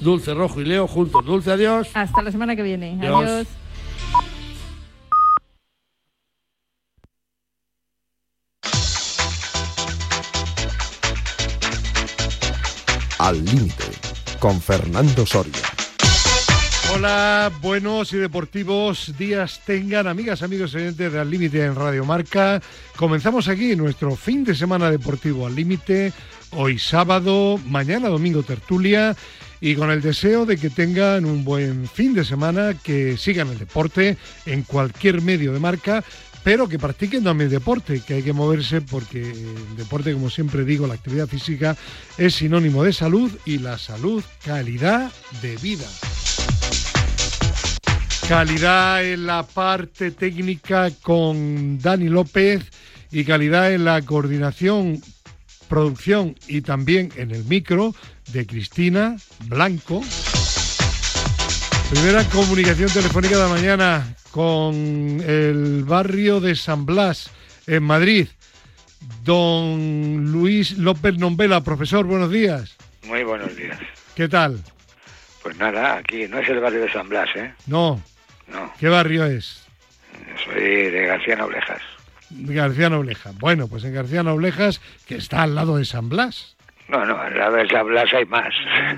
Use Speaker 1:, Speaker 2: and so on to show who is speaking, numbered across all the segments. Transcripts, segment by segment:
Speaker 1: Dulce Rojo y Leo juntos. Dulce, adiós.
Speaker 2: Hasta la semana que viene.
Speaker 1: Adiós.
Speaker 2: adiós.
Speaker 3: Al límite, con Fernando Soria.
Speaker 4: Hola, buenos y deportivos días tengan, amigas, amigos oyentes de Al Límite en Radio Marca. Comenzamos aquí nuestro fin de semana deportivo Al Límite, hoy sábado, mañana domingo tertulia y con el deseo de que tengan un buen fin de semana, que sigan el deporte en cualquier medio de marca, pero que practiquen también deporte, que hay que moverse porque el deporte, como siempre digo, la actividad física es sinónimo de salud y la salud, calidad de vida. Calidad en la parte técnica con Dani López y calidad en la coordinación, producción y también en el micro de Cristina Blanco. Primera comunicación telefónica de la mañana con el barrio de San Blas, en Madrid. Don Luis López Nombela, profesor, buenos días.
Speaker 5: Muy buenos días.
Speaker 4: ¿Qué tal?
Speaker 5: Pues nada, aquí no es el barrio de San Blas, ¿eh?
Speaker 4: No,
Speaker 5: No,
Speaker 4: ¿qué barrio es?
Speaker 5: soy de García Noblejas.
Speaker 4: García Noblejas. Bueno, pues en García Noblejas, que está al lado de San Blas.
Speaker 5: No, no, en la de San Blas hay más.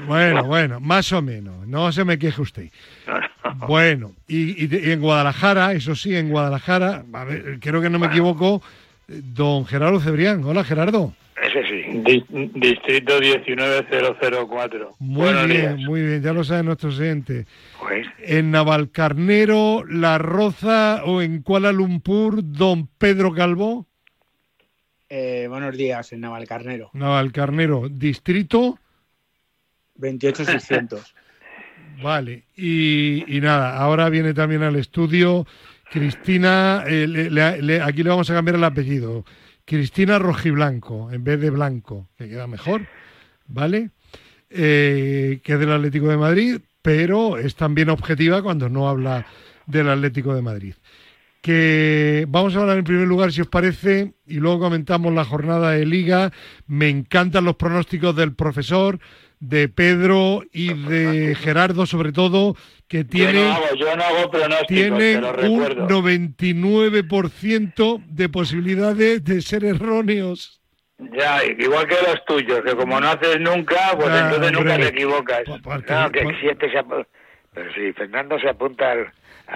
Speaker 4: Bueno, bueno, más o menos. No se me queje usted.
Speaker 5: No, no.
Speaker 4: Bueno, y, y de- y en Guadalajara, eso sí, en Guadalajara, a ver, creo que no me equivoco, eh, don Gerardo Cebrián. Hola, Gerardo.
Speaker 5: Ese sí.
Speaker 6: Di- Distrito 19004.
Speaker 4: Muy
Speaker 6: Buenos
Speaker 4: bien,
Speaker 6: días.
Speaker 4: muy bien, ya lo saben nuestros oyentes.
Speaker 5: Pues,
Speaker 4: En Navalcarnero, La Roza o en Kuala Lumpur, don Pedro Calvo.
Speaker 7: Eh, buenos días, en Navalcarnero.
Speaker 4: Navalcarnero, distrito,
Speaker 7: 28600.
Speaker 4: vale. Y, y nada, ahora viene también al estudio Cristina, eh, le- le- le- aquí le vamos a cambiar el apellido. Cristina Rojiblanco, en vez de Blanco, que queda mejor, ¿vale? Eh, que es del Atlético de Madrid, pero es también objetiva cuando no habla del Atlético de Madrid. Que vamos a hablar en primer lugar, si os parece, y luego comentamos la jornada de liga. Me encantan los pronósticos del profesor, de Pedro y de Gerardo, sobre todo, que
Speaker 6: Yo no hago, yo no hago lo
Speaker 4: un
Speaker 6: recuerdo.
Speaker 4: 99% de posibilidades de ser erróneos.
Speaker 6: Ya, igual que los tuyos, que como no haces nunca, pues entonces nunca
Speaker 4: hombre.
Speaker 6: te equivocas.
Speaker 4: Porque-
Speaker 5: no, que si este se Pero si Fernando se apunta al,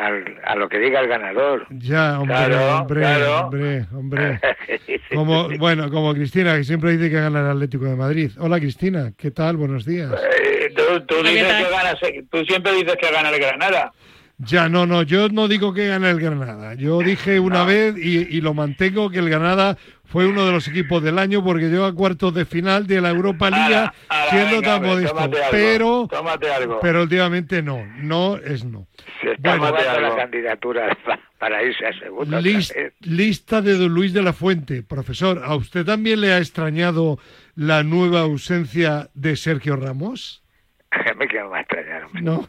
Speaker 5: al- a lo que diga el ganador.
Speaker 4: Ya, hombre,
Speaker 6: Claro,
Speaker 4: hombre,
Speaker 6: claro.
Speaker 4: hombre, hombre. Como, bueno, como Cristina, que siempre dice que gana el Atlético de Madrid. Hola, Cristina, ¿qué tal? Buenos días.
Speaker 6: Eh, tú, tú
Speaker 2: ¿Qué
Speaker 6: dices que ganas, tú siempre dices que gana el Granada.
Speaker 4: Ya, no, no, yo no digo que gane el Granada. Yo dije una vez y, y lo mantengo que el Granada fue uno de los equipos del año porque llegó a cuartos de final de la Europa Liga siendo
Speaker 6: venga,
Speaker 4: tan modesto. Pero,
Speaker 6: algo.
Speaker 4: pero últimamente no, no es no.
Speaker 5: Se está
Speaker 4: Bueno,
Speaker 5: la candidatura pa- para irse a segunda.
Speaker 4: Lis-
Speaker 5: otra vez.
Speaker 4: lista de don Luis de la Fuente. Profesor, ¿a usted también le ha extrañado la nueva ausencia de Sergio Ramos?
Speaker 5: Me quedo más extrañar, hombre.
Speaker 4: No.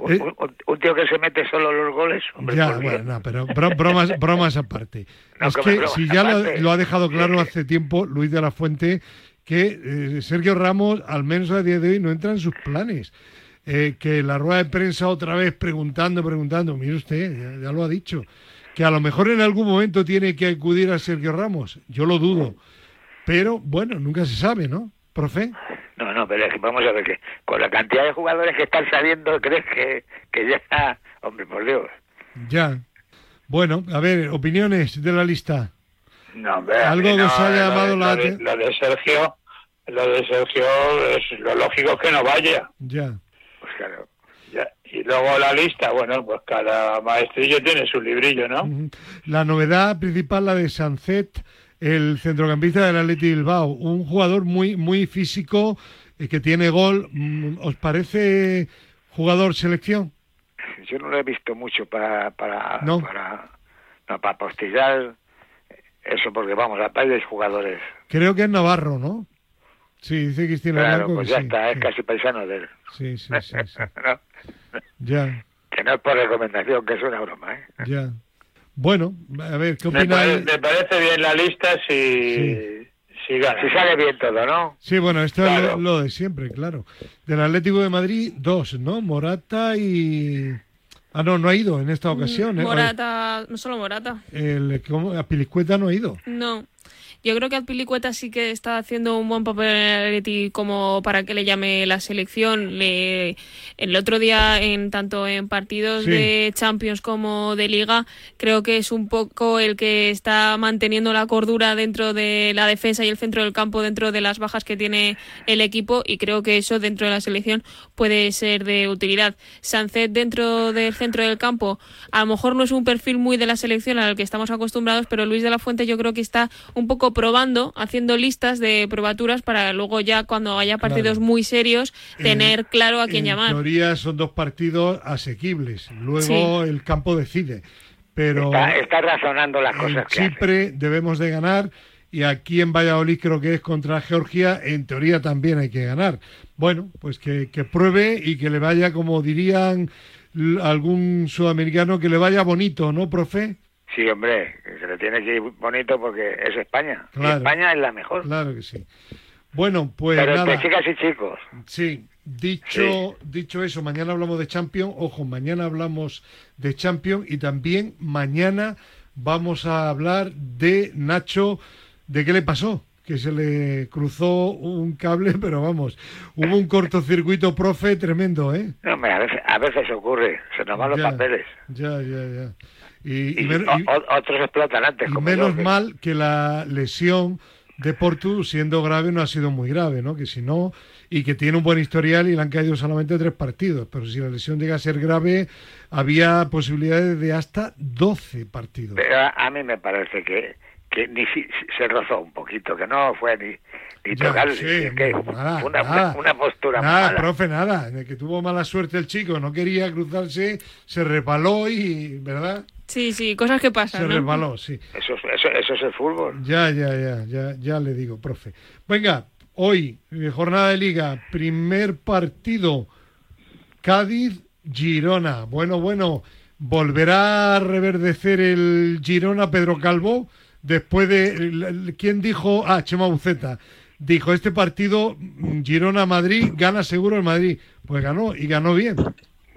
Speaker 5: Un,
Speaker 4: Eh,
Speaker 5: un- un tío que se mete solo los goles, hombre.
Speaker 4: ya, bueno, no, pero bro- bromas, bromas aparte.
Speaker 5: No,
Speaker 4: es
Speaker 5: que
Speaker 4: si ya lo ha dejado claro hace tiempo Luis de la Fuente, que eh, Sergio Ramos, al menos a día de hoy, no entra en sus planes. Eh, que la rueda de prensa otra vez preguntando, preguntando, mire usted, ya, ya lo ha dicho, que a lo mejor en algún momento tiene que acudir a Sergio Ramos. Yo lo dudo. Pero bueno, nunca se sabe, ¿no, profe?
Speaker 5: No, no, pero es que vamos a ver que con la cantidad de jugadores que están saliendo, ¿crees que, que ya... Hombre, por Dios.
Speaker 4: Ya. Bueno, a ver, opiniones de la lista.
Speaker 6: No, a
Speaker 4: Algo que os haya llamado la
Speaker 6: lo de,
Speaker 4: aten-
Speaker 6: lo de Sergio, lo de Sergio es lo lógico es que no vaya.
Speaker 4: Ya.
Speaker 5: Pues claro.
Speaker 6: Ya, Y luego la lista, bueno, pues cada maestrillo tiene su librillo, ¿no?
Speaker 4: La novedad principal, la de Sancet, el centrocampista del Atleti Bilbao, un jugador muy muy físico eh, que tiene gol. Mm, ¿Os parece jugador selección?
Speaker 5: Yo no lo he visto mucho para... para
Speaker 4: No.
Speaker 5: Para, no, para postillar eso, porque vamos, hay jugadores.
Speaker 4: Creo que es Navarro, ¿no? Sí, dice Cristina
Speaker 5: Claro,
Speaker 4: Blanco
Speaker 5: pues ya
Speaker 4: sí,
Speaker 5: está, es
Speaker 4: sí.
Speaker 5: casi paisano de él.
Speaker 4: Sí, sí, sí, sí.
Speaker 5: No,
Speaker 4: Ya,
Speaker 5: que no es por recomendación, que es una broma, ¿eh?
Speaker 4: ya. Bueno, a ver, ¿qué
Speaker 6: Me, pare-
Speaker 4: opináis?
Speaker 6: me parece bien la lista si, Si gana.
Speaker 5: Si sale bien todo, ¿no?
Speaker 4: Sí, bueno, esto es
Speaker 6: Claro.
Speaker 4: lo, lo de siempre, claro. Del Atlético de Madrid, dos, ¿no? Morata y... Ah, no, no ha ido en esta ocasión. ¿eh?
Speaker 2: Morata, no solo Morata.
Speaker 4: El, ¿cómo? A Pilicueta no ha ido.
Speaker 2: No. Yo creo que Azpilicueta sí que está haciendo un buen papel en el Atleti como para que le llame la selección. Le, el otro día, en tanto en partidos
Speaker 4: Sí.
Speaker 2: de Champions como de Liga, creo que es un poco el que está manteniendo la cordura dentro de la defensa y el centro del campo dentro de las bajas que tiene el equipo y creo que eso dentro de la selección puede ser de utilidad. Sancet dentro del centro del campo a lo mejor no es un perfil muy de la selección al que estamos acostumbrados, pero Luis de la Fuente yo creo que está un poco probando, haciendo listas de probaturas para luego ya cuando haya partidos
Speaker 4: Claro.
Speaker 2: muy serios tener claro a quién
Speaker 4: en
Speaker 2: llamar.
Speaker 4: teoría son dos partidos asequibles. Luego
Speaker 2: Sí.
Speaker 4: el campo decide. Pero
Speaker 5: Está, está razonando las
Speaker 4: en
Speaker 5: cosas que hace.
Speaker 4: Chipre debemos de ganar y aquí en Valladolid creo que es contra Georgia, en teoría también hay que ganar. Bueno, pues que, que pruebe y que le vaya, como dirían algún sudamericano, que le vaya bonito, ¿no, profe?
Speaker 5: Sí, hombre, se le tiene que ir bonito porque es España. Y
Speaker 4: Claro.
Speaker 5: España es la mejor.
Speaker 4: Claro que sí. Bueno, pues
Speaker 5: Pero
Speaker 4: nada.
Speaker 5: entre chicas y chicos.
Speaker 4: Sí, dicho, dicho eso, mañana hablamos de Champions. Ojo, mañana hablamos de Champions y también mañana vamos a hablar de Nacho, de qué le pasó, que se le cruzó un cable, pero vamos, hubo un cortocircuito, profe, tremendo, ¿eh?
Speaker 5: No, hombre, a veces, a veces ocurre, se nos van los papeles.
Speaker 4: Ya, ya, ya. Y,
Speaker 5: Y,
Speaker 4: y men-
Speaker 5: o-
Speaker 4: y-
Speaker 5: o- otros explotan antes. como
Speaker 4: menos
Speaker 5: yo, que-
Speaker 4: mal que la lesión de Portu, siendo grave, no ha sido muy grave, ¿no? Que si no, y que tiene un buen historial y le han caído solamente tres partidos. Pero si la lesión llega a ser grave, había posibilidades de hasta 12 partidos.
Speaker 5: Pero a, mí me parece que, que ni si- se rozó un poquito, que no fue ni, ni
Speaker 4: Ya,
Speaker 5: tocarle.
Speaker 4: sí,
Speaker 5: es que
Speaker 4: nada,
Speaker 5: una,
Speaker 4: nada.
Speaker 5: una, postura
Speaker 4: Nada,
Speaker 5: mala.
Speaker 4: profe, nada. En el que tuvo mala suerte el chico, no quería cruzarse, se resbaló y, ¿verdad?
Speaker 2: Sí, sí, cosas que pasan.
Speaker 4: Se
Speaker 2: ¿no?
Speaker 4: resbaló, sí.
Speaker 5: Eso, es- eso, eso es el fútbol.
Speaker 4: Ya, ya, ya, ya, ya le digo, profe. Venga, hoy, eh, jornada de liga, primer partido, Cádiz-Girona. Bueno, bueno, ¿volverá a reverdecer el Girona Pedro Calvo? Después de, ¿quién dijo? Ah, Chema Buceta. Dijo, este partido, mm, Girona-Madrid, gana seguro el Madrid. Pues ganó, y ganó bien.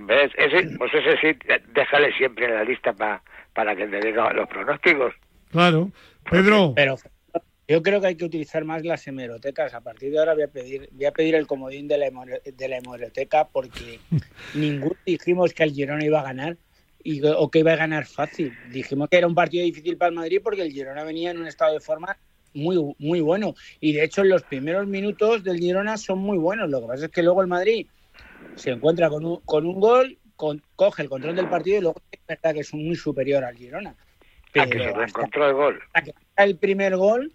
Speaker 5: ¿Ves? Ese, pues ese sí, déjale siempre en la lista pa- para que te diga los pronósticos.
Speaker 4: Claro. Pedro,
Speaker 7: Pero yo creo que hay que utilizar más las hemerotecas. A partir de ahora voy a pedir, voy a pedir el comodín de la, de la hemeroteca porque ninguno dijimos que el Girona iba a ganar y, o que iba a ganar fácil. Dijimos que era un partido difícil para el Madrid porque el Girona venía en un estado de forma muy, muy bueno. Y de hecho los primeros minutos del Girona son muy buenos. Lo que pasa es que luego el Madrid se encuentra con un, con un gol, con- coge el control del partido y luego es verdad que es muy superior al Girona.
Speaker 5: A que se
Speaker 7: Pero
Speaker 5: encontró el gol.
Speaker 7: hasta que marca el primer gol,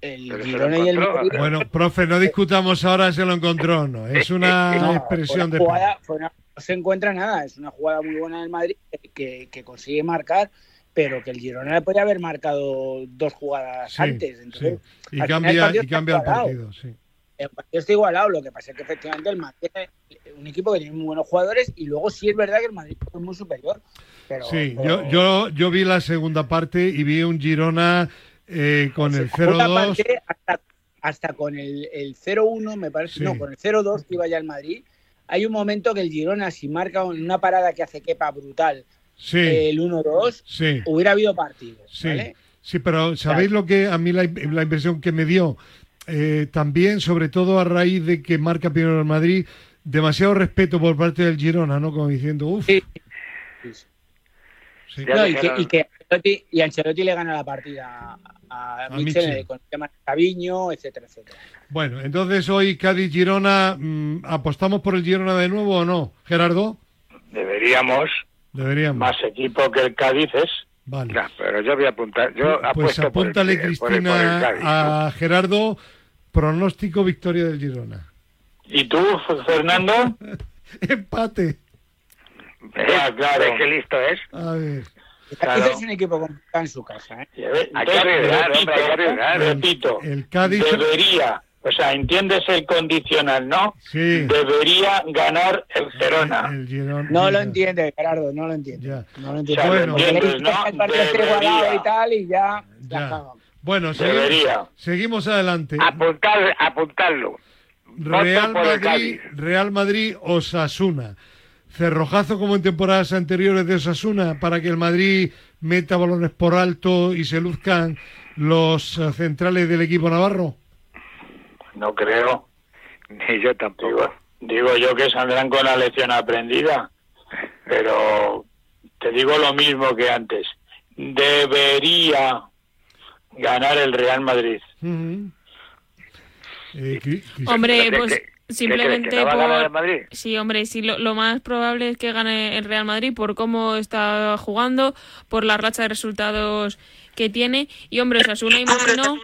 Speaker 7: el
Speaker 5: Pero
Speaker 7: Girona y el
Speaker 4: bueno, profe, no discutamos ahora si lo encontró o no. Es una
Speaker 7: No,
Speaker 4: expresión
Speaker 7: fue
Speaker 4: de...
Speaker 7: una jugada- fue una- no se encuentra nada, es una jugada muy buena del Madrid que, que consigue marcar, pero que el Girona le podría haber marcado dos jugadas
Speaker 4: Sí,
Speaker 7: antes. Entonces,
Speaker 4: sí. Y cambia, y cambia el partido, sí.
Speaker 7: El partido está igualado, lo que pasa es que efectivamente el Madrid es un equipo que tiene muy buenos jugadores y luego sí es verdad que el Madrid es muy superior. Pero,
Speaker 4: Sí,
Speaker 7: pero-
Speaker 4: yo, yo, yo vi la segunda parte y vi un Girona eh, con el
Speaker 7: Por otra
Speaker 4: 0-2.
Speaker 7: parte, hasta, hasta con el, el 0-1, me parece,
Speaker 4: Sí.
Speaker 7: no, con el 0-2 que iba ya el Madrid, hay un momento que el Girona, si marca una parada que hace Kepa brutal,
Speaker 4: Sí,
Speaker 7: el 1-2,
Speaker 4: sí,
Speaker 7: hubiera habido partido.
Speaker 4: sí.
Speaker 7: ¿vale?
Speaker 4: Sí, pero ¿sabéis lo que a mí la, la impresión que me dio? Eh, también, sobre todo a raíz de que marca primero el Madrid, demasiado respeto por parte del Girona, ¿no? Como diciendo, uff,
Speaker 7: Sí. No, y, que, y que Ancelotti, y Ancelotti le gana la partida a,
Speaker 4: A
Speaker 7: Michel. con el tema de Caviño, etcétera, etcétera.
Speaker 4: Bueno, entonces hoy Cádiz-Girona, mm, ¿apostamos por el Girona de nuevo o no? Gerardo,
Speaker 6: Deberíamos,
Speaker 4: deberíamos.
Speaker 6: más equipo que el Cádiz es.
Speaker 4: Vale.
Speaker 5: Ya, pero yo voy a apuntar. Yo
Speaker 4: pues
Speaker 5: apuesto por el-
Speaker 4: apúntale,
Speaker 5: por el- por
Speaker 4: Cristina,
Speaker 5: el Cádiz.
Speaker 4: a Gerardo, pronóstico victoria del Girona.
Speaker 6: ¿Y tú, Fernando?
Speaker 4: Empate.
Speaker 6: Ya, claro.
Speaker 5: ¿Ves qué listo es?
Speaker 4: A ver.
Speaker 6: Claro.
Speaker 7: Este es un equipo complicado en su casa. ¿eh?
Speaker 5: Que hombre, que
Speaker 6: repito,
Speaker 4: El Cádiz.
Speaker 6: debería, o sea, entiendes el condicional, ¿no?
Speaker 4: Sí.
Speaker 6: Debería ganar el
Speaker 4: Girona.
Speaker 7: No lo entiende, Gerardo, no lo entiende.
Speaker 4: Ya.
Speaker 7: No lo entiende.
Speaker 6: O sea,
Speaker 4: Bueno.
Speaker 6: lo entiendes, Debería.
Speaker 7: y tal, y ya
Speaker 4: Ya.
Speaker 7: la cagan.
Speaker 4: Bueno, seguimos adelante.
Speaker 5: Apuntar, apuntarlo.
Speaker 4: Real Madrid. Real Madrid, Osasuna. Cerrojazo como en temporadas anteriores de Osasuna para que el Madrid meta balones por alto y se luzcan los eh, centrales del equipo navarro.
Speaker 6: No creo.
Speaker 5: Ni yo tampoco.
Speaker 6: Digo, digo yo que saldrán con la lección aprendida. Pero te digo lo mismo que antes. Debería ganar el Real Madrid.
Speaker 4: Eh,
Speaker 2: Hombre,
Speaker 5: ¿Qué-
Speaker 2: pues
Speaker 5: qué- qué
Speaker 2: simplemente
Speaker 5: que no va a ganar
Speaker 2: por...
Speaker 5: el Madrid?
Speaker 2: Sí, hombre, sí, lo, lo más probable es que gane el Real Madrid por cómo está jugando, por la racha de resultados que tiene. Y, hombre, Osasuna imagino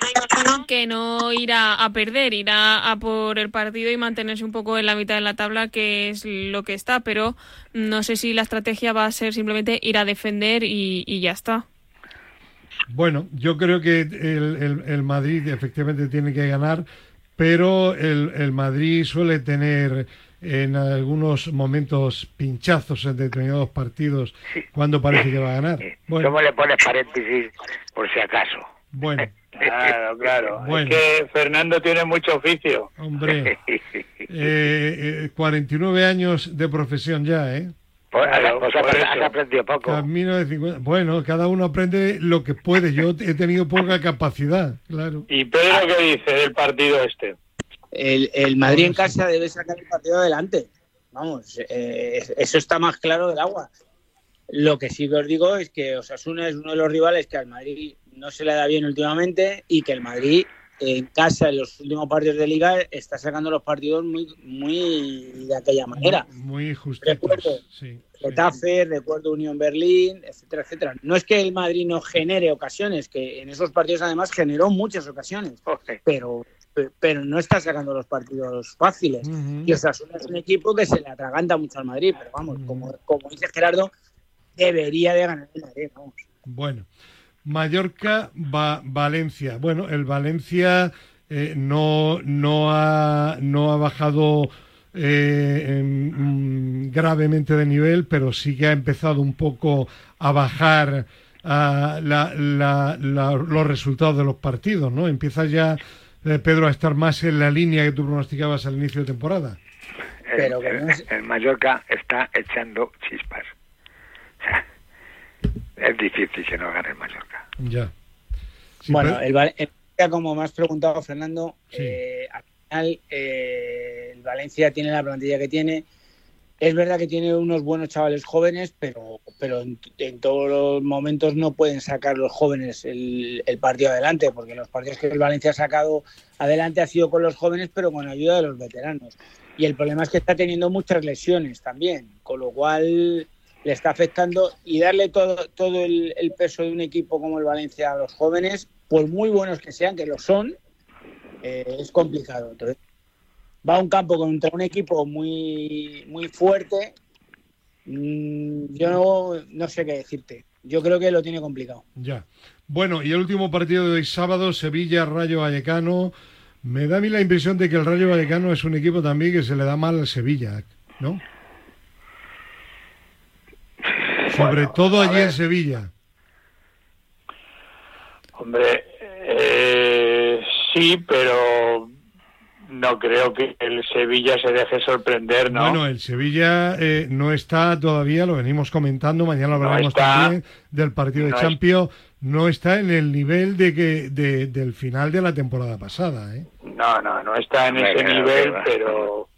Speaker 2: que no irá a perder, irá a por el partido y mantenerse un poco en la mitad de la tabla, que es lo que está. Pero no sé si la estrategia va a ser simplemente ir a defender y, ya está.
Speaker 4: Bueno, yo creo que el, el- el Madrid efectivamente tiene que ganar, pero el, el Madrid suele tener en algunos momentos pinchazos en determinados partidos cuando parece que va a ganar.
Speaker 5: Eh,
Speaker 4: Bueno,
Speaker 5: ¿Cómo le pones paréntesis por si acaso?
Speaker 4: bueno,
Speaker 6: Claro, claro.
Speaker 4: Bueno.
Speaker 6: Es que Fernando tiene mucho oficio.
Speaker 4: hombre, eh, eh, 49 años de profesión ya, ¿eh?
Speaker 5: Pues,
Speaker 6: Claro,
Speaker 5: pues, has, aprendido poco.
Speaker 4: Camino de 50. Bueno, cada uno aprende lo que puede. Yo he tenido poca capacidad, claro.
Speaker 6: ¿Y Pedro qué dice del partido este?
Speaker 7: El, el Madrid en casa debe sacar el partido adelante. Vamos, eh, eso está más claro del agua. Lo que sí que os digo es que Osasuna es uno de los rivales que al Madrid no se le da bien últimamente y que el Madrid en casa en los últimos partidos de liga está sacando los partidos muy, muy de aquella manera.
Speaker 4: Muy justitos.
Speaker 7: Recuerdo.
Speaker 4: Sí, sí.
Speaker 7: Getafe, recuerdo Unión Berlín, etcétera, etcétera. No es que el Madrid no genere ocasiones, que en esos partidos además generó muchas ocasiones, pero, pero no está sacando los partidos fáciles.
Speaker 4: Ujú.
Speaker 7: Y Osasuna es un equipo que se le atraganta mucho al Madrid, pero vamos, como, como dice Gerardo, debería de ganar el Madrid, vamos.
Speaker 4: Bueno, Mallorca, Va- Valencia. Bueno, el Valencia eh, no, no, ha, no ha bajado eh, en- mm, gravemente de nivel, pero sí que ha empezado un poco a bajar ah, la- la- la- los resultados de los partidos, ¿no? Empieza ya, eh, Pedro, a estar más en la línea que tú pronosticabas al inicio de temporada.
Speaker 7: Pero
Speaker 5: el,
Speaker 7: que no es-
Speaker 5: el- el Mallorca está echando chispas. O sea, es difícil que no gane el Mallorca.
Speaker 4: Ya. Sí,
Speaker 7: bueno,
Speaker 4: pero-
Speaker 7: el, como me has preguntado, Fernando,
Speaker 4: Sí.
Speaker 7: eh, al final eh, el Valencia tiene la plantilla que tiene. Es verdad que tiene unos buenos chavales jóvenes, pero, pero en, en todos los momentos no pueden sacar los jóvenes el, partido adelante, porque los partidos que el Valencia ha sacado adelante ha sido con los jóvenes, pero con ayuda de los veteranos. Y el problema es que está teniendo muchas lesiones también, con lo cual le está afectando y darle todo, todo el, peso de un equipo como el Valencia a los jóvenes, por muy buenos que sean, que lo son, eh, es complicado. Va a un campo contra un equipo muy, muy fuerte. Mm, Yo no, no sé qué decirte. Yo creo que lo tiene complicado.
Speaker 4: Ya. Bueno, y el último partido de hoy sábado, Sevilla-Rayo Vallecano. Me da a mí la impresión de que el Rayo Vallecano es un equipo también que se le da mal al Sevilla, ¿no? Sobre
Speaker 6: Bueno,
Speaker 4: todo allí
Speaker 6: ver.
Speaker 4: en Sevilla.
Speaker 6: Hombre, eh, sí, pero no creo que el Sevilla se deje sorprender, ¿no?
Speaker 4: Bueno, el Sevilla eh, no está todavía, lo venimos comentando, mañana
Speaker 6: No
Speaker 4: hablaremos
Speaker 6: está.
Speaker 4: también del partido de
Speaker 6: No es-
Speaker 4: Champions, no está en el nivel de que de- del final de la temporada pasada, ¿eh?
Speaker 6: No, no, no está en ese nivel, pero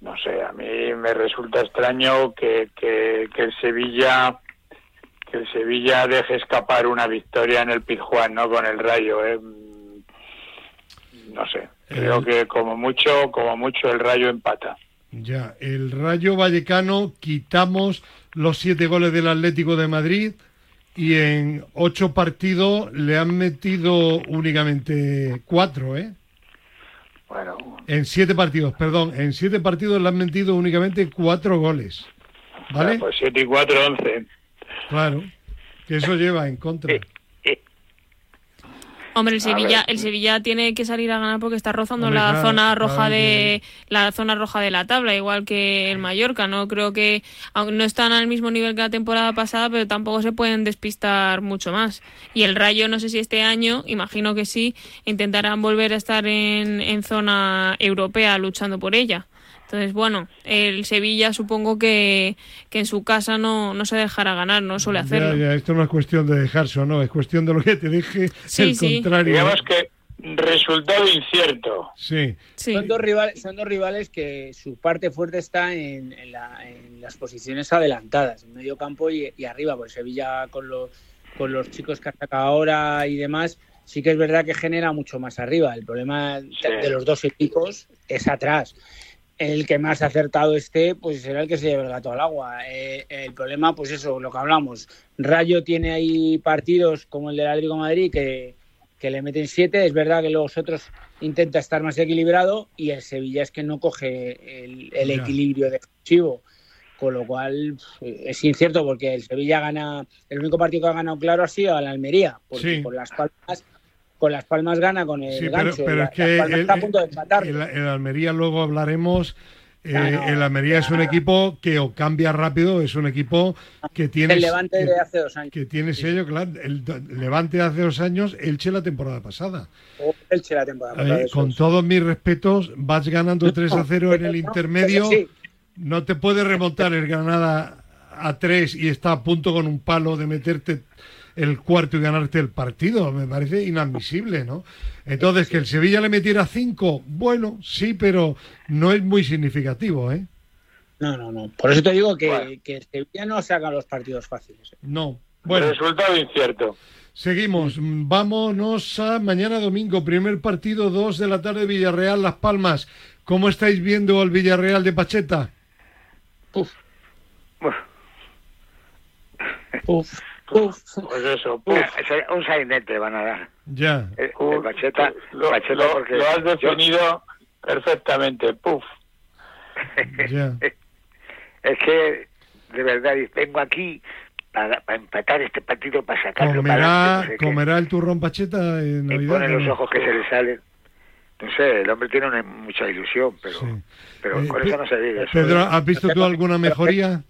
Speaker 6: no sé, a mí me resulta extraño que, que, que el Sevilla que el Sevilla deje escapar una victoria en el Pizjuán, ¿no? Con el Rayo, ¿eh? No sé, creo
Speaker 4: El-
Speaker 6: que como mucho, como mucho el Rayo empata.
Speaker 4: Ya, el Rayo Vallecano quitamos los siete goles del Atlético de Madrid y en ocho partidos le han metido únicamente cuatro, ¿eh?
Speaker 6: Bueno,
Speaker 4: En siete partidos, perdón, en siete partidos le han metido únicamente cuatro goles, ¿vale?
Speaker 6: pues 7 y 4, 11.
Speaker 4: Claro, que eso lleva en contra.
Speaker 2: Hombre, el Sevilla, el Sevilla tiene que salir a ganar porque está rozando
Speaker 4: Hombre,
Speaker 2: la
Speaker 4: claro,
Speaker 2: zona
Speaker 4: claro
Speaker 2: roja
Speaker 4: que-
Speaker 2: de la zona roja de la tabla, igual que el Mallorca. No creo que aunque no están al mismo nivel que la temporada pasada, pero tampoco se pueden despistar mucho más. Y el Rayo, no sé si este año, imagino que sí, intentarán volver a estar en, en zona europea luchando por ella. Entonces, bueno, el Sevilla supongo que, que en su casa no, no se dejará ganar, no suele hacerlo.
Speaker 4: Ya, ya, esto no es cuestión de dejarse o no, es cuestión de lo que te dije,
Speaker 2: Sí,
Speaker 4: el
Speaker 2: sí.
Speaker 4: contrario.
Speaker 6: Digamos que resultado incierto.
Speaker 4: Sí,
Speaker 2: Sí.
Speaker 7: Son, dos rivales, son dos rivales que su parte fuerte está en, en la- en las posiciones adelantadas, en medio campo y, y arriba, porque Sevilla con los, con los chicos que ataca ahora y demás, sí que es verdad que genera mucho más arriba. El problema
Speaker 6: Sí.
Speaker 7: de los dos equipos es atrás. El que más acertado esté, pues será el que se lleve el gato al agua. Eh, el problema, pues eso, lo que hablamos. Rayo tiene ahí partidos como el del Atlético de Madrid que, que le meten siete. Es verdad que los otros intenta estar más equilibrado y el Sevilla es que no coge el, equilibrio defensivo. Con lo cual es incierto porque el Sevilla gana, el único partido que ha ganado claro ha sido al Almería, porque
Speaker 4: Sí.
Speaker 7: con las palmas, con las palmas gana con el
Speaker 4: sí, pero,
Speaker 7: gancho.
Speaker 4: pero
Speaker 7: La-
Speaker 4: es que el,
Speaker 7: está a punto de empatar.
Speaker 4: el- el Almería luego hablaremos. eh, el Almería es un equipo que o cambia rápido, es un equipo que tiene,
Speaker 7: el Levante de hace dos años.
Speaker 4: que tiene sello, claro, el, el Levante de hace dos años, Elche la temporada pasada.
Speaker 7: O Elche la temporada
Speaker 4: Eh,
Speaker 7: pasada,
Speaker 4: con todos mis respetos, vas ganando 3 a 0 en el intermedio.
Speaker 7: sí,
Speaker 4: No te puede remontar el Granada a 3 y está a punto con un palo de meterte el cuarto y ganarte el partido. Me parece inadmisible, ¿no? Entonces, que el Sevilla le metiera 5, bueno, sí, pero no es muy significativo, ¿eh?
Speaker 7: No, no, no. Por eso te digo que,
Speaker 6: Bueno.
Speaker 7: que Sevilla no saca los partidos fáciles.
Speaker 4: No. Bueno,
Speaker 6: Resultado incierto.
Speaker 4: seguimos. Vámonos a mañana domingo, primer partido, 2 de la tarde, Villarreal, Las Palmas. ¿Cómo estáis viendo al Villarreal de Pacheta?
Speaker 7: Uf,
Speaker 5: Uf,
Speaker 7: uf, uf.
Speaker 6: Pues eso, puf.
Speaker 5: mira, ese- un sainete van a dar.
Speaker 4: Ya.
Speaker 5: El, el
Speaker 6: Uf,
Speaker 5: Pacheta,
Speaker 6: lo,
Speaker 5: Pacheta
Speaker 6: lo-
Speaker 5: porque
Speaker 6: lo has
Speaker 5: yo-
Speaker 6: definido perfectamente, puf.
Speaker 4: Ya.
Speaker 5: es que de verdad vengo aquí para, para empatar este partido para sacarlo para
Speaker 4: ¿Comerá,
Speaker 5: adelante, no sé qué.
Speaker 4: ¿Comerá el turrón Pacheta en
Speaker 5: y
Speaker 4: Navidad?
Speaker 5: pone
Speaker 4: o
Speaker 5: los
Speaker 4: no?
Speaker 5: ojos que se le salen. No sé, el hombre tiene una, mucha ilusión, pero,
Speaker 4: Sí.
Speaker 5: pero
Speaker 4: Eh,
Speaker 5: con eso no se diga. eso
Speaker 4: Pedro, ¿has visto tú alguna mejoría?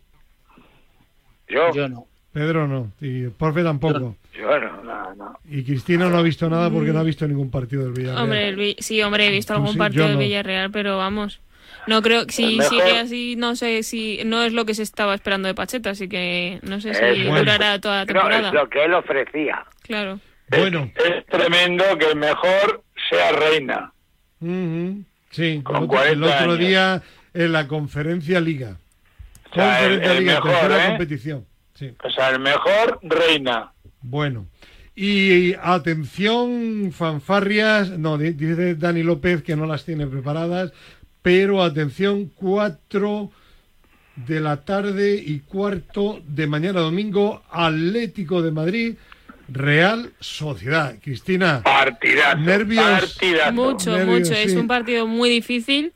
Speaker 5: yo, yo,
Speaker 7: Yo no.
Speaker 4: Pedro no, y el profe tampoco.
Speaker 5: no.
Speaker 6: No, no.
Speaker 4: Y Cristina no ha visto nada porque no ha visto ningún partido del Villarreal.
Speaker 2: Hombre, el sí, hombre, he visto
Speaker 4: Tú
Speaker 2: algún
Speaker 4: sí,
Speaker 2: partido
Speaker 4: yo
Speaker 2: del
Speaker 4: no.
Speaker 2: Villarreal, pero vamos. No creo que si
Speaker 6: Mejor-
Speaker 2: sigue así, no sé si no es lo que se estaba esperando de Pacheta, así que no sé si
Speaker 4: es.
Speaker 2: durará toda la
Speaker 5: no,
Speaker 2: temporada.
Speaker 5: es lo que él ofrecía.
Speaker 2: Claro.
Speaker 4: Bueno,
Speaker 6: Es tremendo que el mejor sea reina.
Speaker 4: sí,
Speaker 6: Con
Speaker 4: el otro, el
Speaker 6: 40
Speaker 4: otro
Speaker 6: años.
Speaker 4: día en la conferencia Liga.
Speaker 6: O sea,
Speaker 4: Conferencia
Speaker 6: el- el
Speaker 4: Liga,
Speaker 6: mejor,
Speaker 4: tercera
Speaker 6: ¿eh?
Speaker 4: competición. Sí,
Speaker 6: O sea, el mejor reina.
Speaker 4: bueno. Y atención, fanfarrias, no, di- dice Dani López que no las tiene preparadas, pero atención, 4 de la tarde y cuarto de mañana domingo, Atlético de Madrid, Real Sociedad. Cristina,
Speaker 6: Partidazo.
Speaker 4: Nervios.
Speaker 6: Partidazo.
Speaker 2: Mucho,
Speaker 4: nervios,
Speaker 2: mucho. Es un partido muy difícil,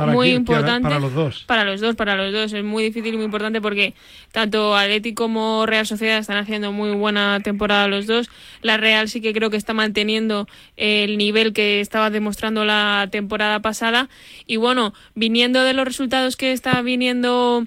Speaker 4: para
Speaker 2: muy importante.
Speaker 4: Para, los dos.
Speaker 2: Para los dos, para los dos. Es muy difícil y muy importante porque tanto Atlético como Real Sociedad están haciendo muy buena temporada los dos. La Real sí que creo que está manteniendo el nivel que estaba demostrando la temporada pasada. Y bueno, viniendo de los resultados que está viniendo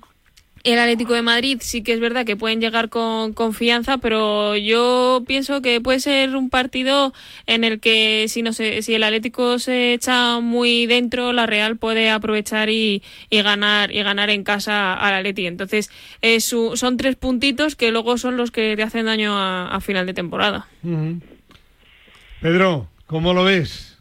Speaker 2: el Atlético de Madrid, sí que es verdad que pueden llegar con confianza, pero yo pienso que puede ser un partido en el que si no se, si el Atlético se echa muy dentro, la Real puede aprovechar y, y ganar y ganar en casa al Atleti. Entonces, es su- son tres puntitos que luego son los que te hacen daño a, a final de temporada.
Speaker 4: Pedro, ¿cómo lo ves?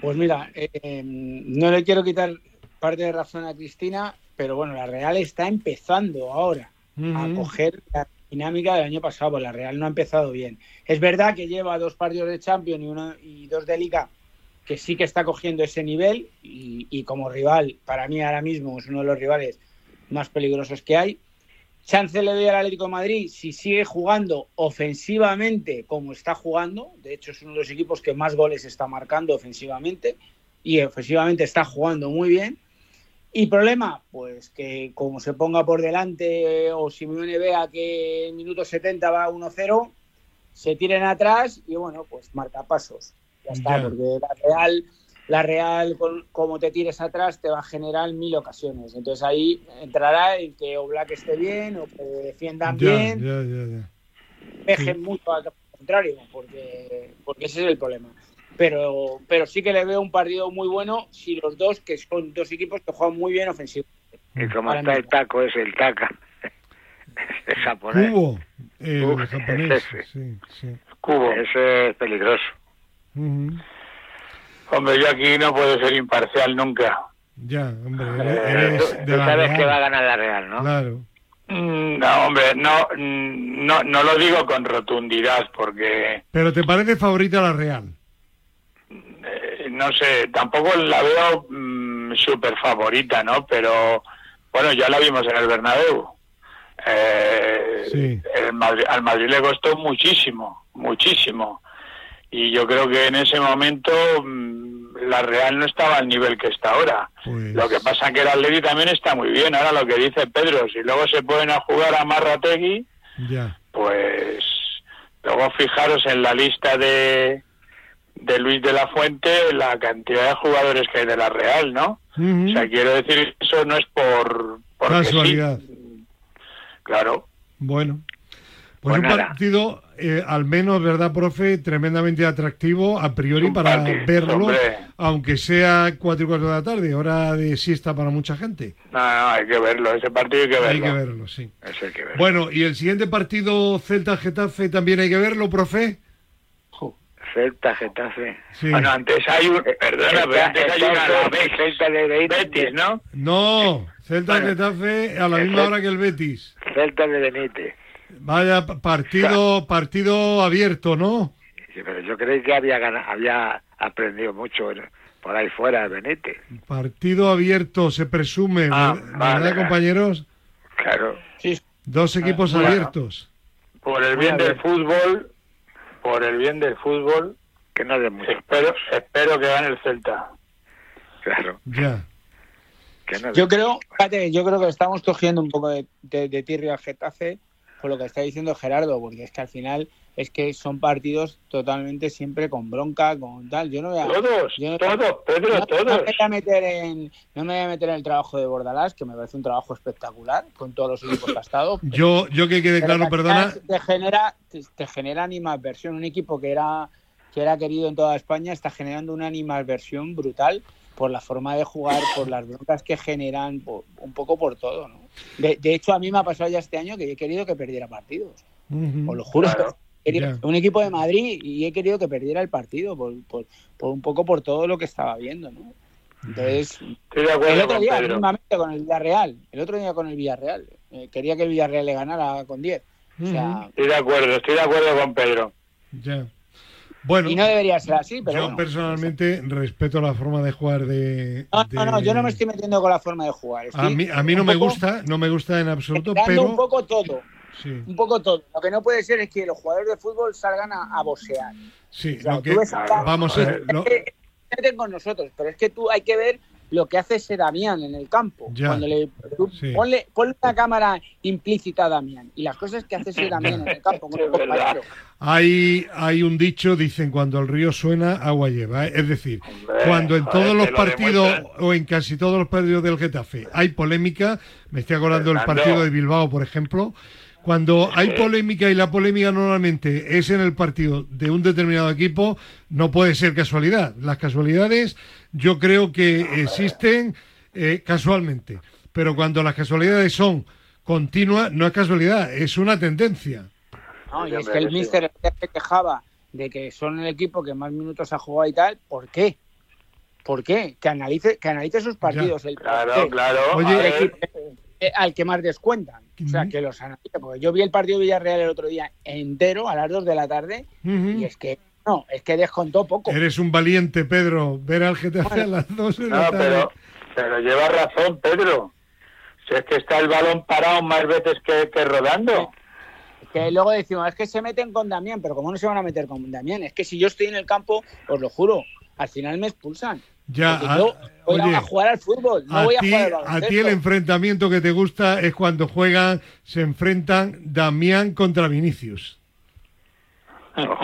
Speaker 7: Pues mira, eh, no le quiero quitar parte de razón a Cristina, pero bueno, la Real está empezando ahora a coger la dinámica del año pasado, pues la Real no ha empezado bien. Es verdad que lleva dos partidos de Champions y, uno, y dos de Liga, que sí que está cogiendo ese nivel y, y como rival, para mí ahora mismo es uno de los rivales más peligrosos que hay. Chance le doy al Atlético de Madrid si sigue jugando ofensivamente como está jugando. De hecho, es uno de los equipos que más goles está marcando ofensivamente y ofensivamente está jugando muy bien. Y problema, pues que como se ponga por delante o Simeone vea que en minuto 70 va 1-0, se tiren atrás y bueno, pues marca pasos. Ya está,
Speaker 4: Ya.
Speaker 7: porque la Real, la Real, con- como te tires atrás, te va a generar mil ocasiones. Entonces ahí entrará el que Oblak esté bien o que defiendan
Speaker 4: Ya,
Speaker 7: bien,
Speaker 4: ya,
Speaker 7: dejen mucho al contrario, porque, porque ese es el problema. Pero, pero sí que le veo un partido muy bueno si los dos, que son dos equipos que juegan muy bien ofensivo.
Speaker 5: Y como
Speaker 7: Ahora
Speaker 5: está el taco, es el taca. Es japonés.
Speaker 4: Cubo, el
Speaker 5: Cubo,
Speaker 4: japonés.
Speaker 5: ese.
Speaker 4: Sí, sí.
Speaker 6: Cubo.
Speaker 5: Ese es peligroso.
Speaker 6: Hombre, yo aquí no puedo ser imparcial nunca.
Speaker 4: Ya, hombre,
Speaker 5: Eh,
Speaker 4: eres
Speaker 5: tú
Speaker 4: de la
Speaker 5: sabes
Speaker 4: Real.
Speaker 5: que va a ganar la Real, ¿no?
Speaker 4: Claro.
Speaker 6: Mm, No, hombre, no, mm, no, no lo digo con rotundidad porque,
Speaker 4: Pero te parece favorita la Real.
Speaker 6: No sé, tampoco la veo súper favorita, ¿no? Pero, bueno, ya la vimos en el Bernabéu. Eh,
Speaker 4: Sí.
Speaker 6: el Madrid- al Madrid le costó muchísimo, muchísimo. Y yo creo que en ese momento mm, la Real no estaba al nivel que está ahora.
Speaker 4: Pues-
Speaker 6: Lo que pasa que el Atleti también está muy bien. Ahora lo que dice Pedro, si luego se pueden a jugar a Marrategui,
Speaker 4: Ya.
Speaker 6: pues luego fijaros en la lista de, de Luis de la Fuente la cantidad de jugadores que hay de la Real, ¿no? O sea, quiero decir, eso no es por sí.
Speaker 4: Casualidad.
Speaker 6: Claro.
Speaker 4: Bueno. Pues,
Speaker 5: Pues
Speaker 4: un
Speaker 5: nada.
Speaker 4: partido, eh, al menos, ¿verdad, profe? Tremendamente atractivo a priori para
Speaker 6: partido,
Speaker 4: verlo,
Speaker 6: hombre.
Speaker 4: aunque sea cuatro y cuatro de la tarde, hora de siesta para mucha gente.
Speaker 6: No, no, hay que verlo. Ese partido hay que verlo.
Speaker 4: Hay que verlo, sí.
Speaker 5: Eso hay que ver.
Speaker 4: Bueno, y el siguiente partido, Celta-Getafe, también hay que verlo, profe.
Speaker 5: Celta, Getafe.
Speaker 4: Sí.
Speaker 6: Bueno, antes hay un... Perdona, pero antes hay una
Speaker 5: Entonces, Celta de Benítez.
Speaker 6: Betis, ¿no?
Speaker 4: No, Celta-Getafe a la misma hora que el Betis.
Speaker 5: Celta de Benítez.
Speaker 4: Vaya partido, partido abierto, ¿no?
Speaker 5: Sí, pero yo creí que había había aprendido mucho en- por ahí fuera de Benítez.
Speaker 4: Partido abierto, se presume,
Speaker 6: Ah,
Speaker 4: ¿ver-
Speaker 6: vale.
Speaker 4: ¿verdad, compañeros?
Speaker 5: Claro.
Speaker 7: Sí,
Speaker 4: Dos equipos
Speaker 6: bueno.
Speaker 4: abiertos.
Speaker 6: Por el bien del fútbol, por el bien del fútbol,
Speaker 5: Que no de mucho.
Speaker 6: espero, espero que gane el Celta.
Speaker 5: Claro.
Speaker 4: Ya.
Speaker 5: Que no de-
Speaker 7: Yo creo, fíjate, yo creo que estamos cogiendo un poco de, de, de tirria al Getafe por lo que está diciendo Gerardo, porque es que al final es que son partidos totalmente siempre con bronca, con tal. Yo no voy a,
Speaker 6: Todos,
Speaker 7: yo no-
Speaker 6: todos, Pedro,
Speaker 7: no, no
Speaker 6: todos.
Speaker 7: me voy a meter en, no me voy a meter en el trabajo de Bordalás, que me parece un trabajo espectacular con todos los equipos que ha estado.
Speaker 4: Yo, yo que quede claro, perdona,
Speaker 7: Te genera, te, te genera animadversión. Un equipo que era, que era querido en toda España está generando una animadversión brutal por la forma de jugar, por las broncas que generan, por- un poco por todo. ¿no? De, de hecho, a mí me ha pasado ya este año que he querido que perdiera partidos. Os lo juro.
Speaker 6: Claro.
Speaker 7: Un equipo de Madrid y he querido que perdiera el partido por, por, por un poco por todo lo que estaba viendo. ¿no? Entonces,
Speaker 6: Estoy de acuerdo
Speaker 7: el otro
Speaker 6: con
Speaker 7: día,
Speaker 6: Pedro.
Speaker 7: mismamente con el Villarreal, el otro día con el Villarreal, eh, quería que el Villarreal le ganara con 10. O sea,
Speaker 6: Estoy de acuerdo, estoy de acuerdo con Pedro.
Speaker 4: ya. Bueno,
Speaker 7: y no debería ser así, pero
Speaker 4: yo
Speaker 7: bueno.
Speaker 4: personalmente respeto la forma de jugar de.
Speaker 7: No, no, no,
Speaker 4: de-
Speaker 7: yo no me estoy metiendo con la forma de jugar.
Speaker 4: A mí, a mí no me gusta, no me gusta en absoluto,
Speaker 7: dando
Speaker 4: pero.
Speaker 7: un poco todo,
Speaker 4: Sí,
Speaker 7: un poco todo. Lo que no puede ser es que los jugadores de fútbol salgan a, a boxear.
Speaker 4: sí,
Speaker 7: O sea,
Speaker 4: lo que.
Speaker 7: a-
Speaker 4: Vamos a. lo-
Speaker 7: Es que meten con nosotros, pero es que tú hay que ver lo que hace ese Damián en el campo.
Speaker 4: Ya.
Speaker 7: Cuando le, tú
Speaker 4: Sí.
Speaker 7: ponle, ponle una cámara implícita a Damián y las cosas que hace ese Damián en el campo.
Speaker 4: Hay, hay un dicho, dicen, cuando el río suena, agua lleva. ¿eh? Es decir,
Speaker 6: Hombre,
Speaker 4: cuando en todos los
Speaker 6: lo
Speaker 4: partidos o en casi todos los partidos del Getafe hay polémica, me estoy acordando del partido de Bilbao, por ejemplo, cuando hay polémica y la polémica normalmente es en el partido de un determinado equipo, no puede ser casualidad. Las casualidades yo creo que existen eh, casualmente, pero cuando las casualidades son continuas, no es casualidad, es una tendencia.
Speaker 7: No, y es que el míster se quejaba de que son el equipo que más minutos ha jugado y tal. ¿Por qué? ¿Por qué? Que analice, que analice sus partidos. El
Speaker 6: Claro,
Speaker 7: qué.
Speaker 6: claro.
Speaker 4: Oye,
Speaker 7: eh, al que más descuentan. O sea, que los analice. Porque yo vi el partido de Villarreal el otro día entero a las 2 de la tarde y es que no, es que descontó poco.
Speaker 4: Eres un valiente, Pedro. Ver al Getafe a las 2 de la
Speaker 6: no,
Speaker 4: tarde.
Speaker 6: pero, pero lleva razón, Pedro. Si es que está el balón parado más veces que, que rodando.
Speaker 7: Que luego decimos, es que se meten con Damián, pero ¿cómo no se van a meter con Damián? Es que si yo estoy en el campo, os lo juro, al final me expulsan.
Speaker 4: Ya, a-
Speaker 7: yo voy a-
Speaker 4: oye,
Speaker 7: a jugar al fútbol, no
Speaker 4: a
Speaker 7: voy a
Speaker 4: ti,
Speaker 7: jugar al
Speaker 4: a ti el enfrentamiento que te gusta es cuando juegan, se enfrentan Damián contra Vinicius.
Speaker 5: No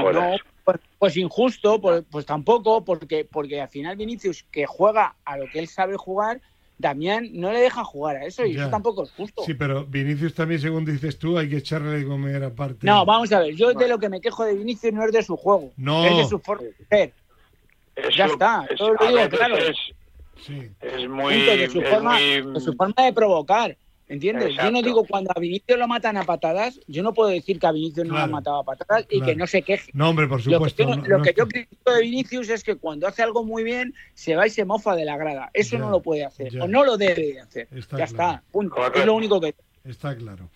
Speaker 7: pues, pues injusto, pues, pues tampoco, porque, porque al final Vinicius, que juega a lo que él sabe jugar, Damián no le deja jugar a eso y
Speaker 4: Ya.
Speaker 7: eso tampoco es justo.
Speaker 4: Sí, pero Vinicius también, según dices tú, hay que echarle de comer aparte.
Speaker 7: No, vamos a ver, yo de lo que me quejo de Vinicius no es de su juego,
Speaker 4: No.
Speaker 7: es de su forma de ser. Ya está,
Speaker 6: es-
Speaker 7: todo lo digo claro.
Speaker 6: Es,
Speaker 4: Sí.
Speaker 6: es muy.
Speaker 7: De, su
Speaker 6: es
Speaker 7: forma,
Speaker 6: muy-
Speaker 7: de su forma de provocar. ¿Entiendes? Yo no digo cuando a Vinicius lo matan a patadas, yo no puedo decir que a Vinicius no lo han matado a patadas y
Speaker 4: Claro.
Speaker 7: que no se queje.
Speaker 4: No, hombre, por
Speaker 7: Lo que,
Speaker 4: supuesto.
Speaker 7: yo,
Speaker 4: no-
Speaker 7: lo
Speaker 4: no
Speaker 7: que yo critico de Vinicius es que cuando hace algo muy bien, se va y se mofa de la grada. Eso
Speaker 4: Ya,
Speaker 7: no lo puede hacer,
Speaker 4: ya.
Speaker 7: o no lo debe de hacer.
Speaker 4: Está
Speaker 7: ya
Speaker 4: claro.
Speaker 7: está, punto. Es lo único que...
Speaker 4: Está claro.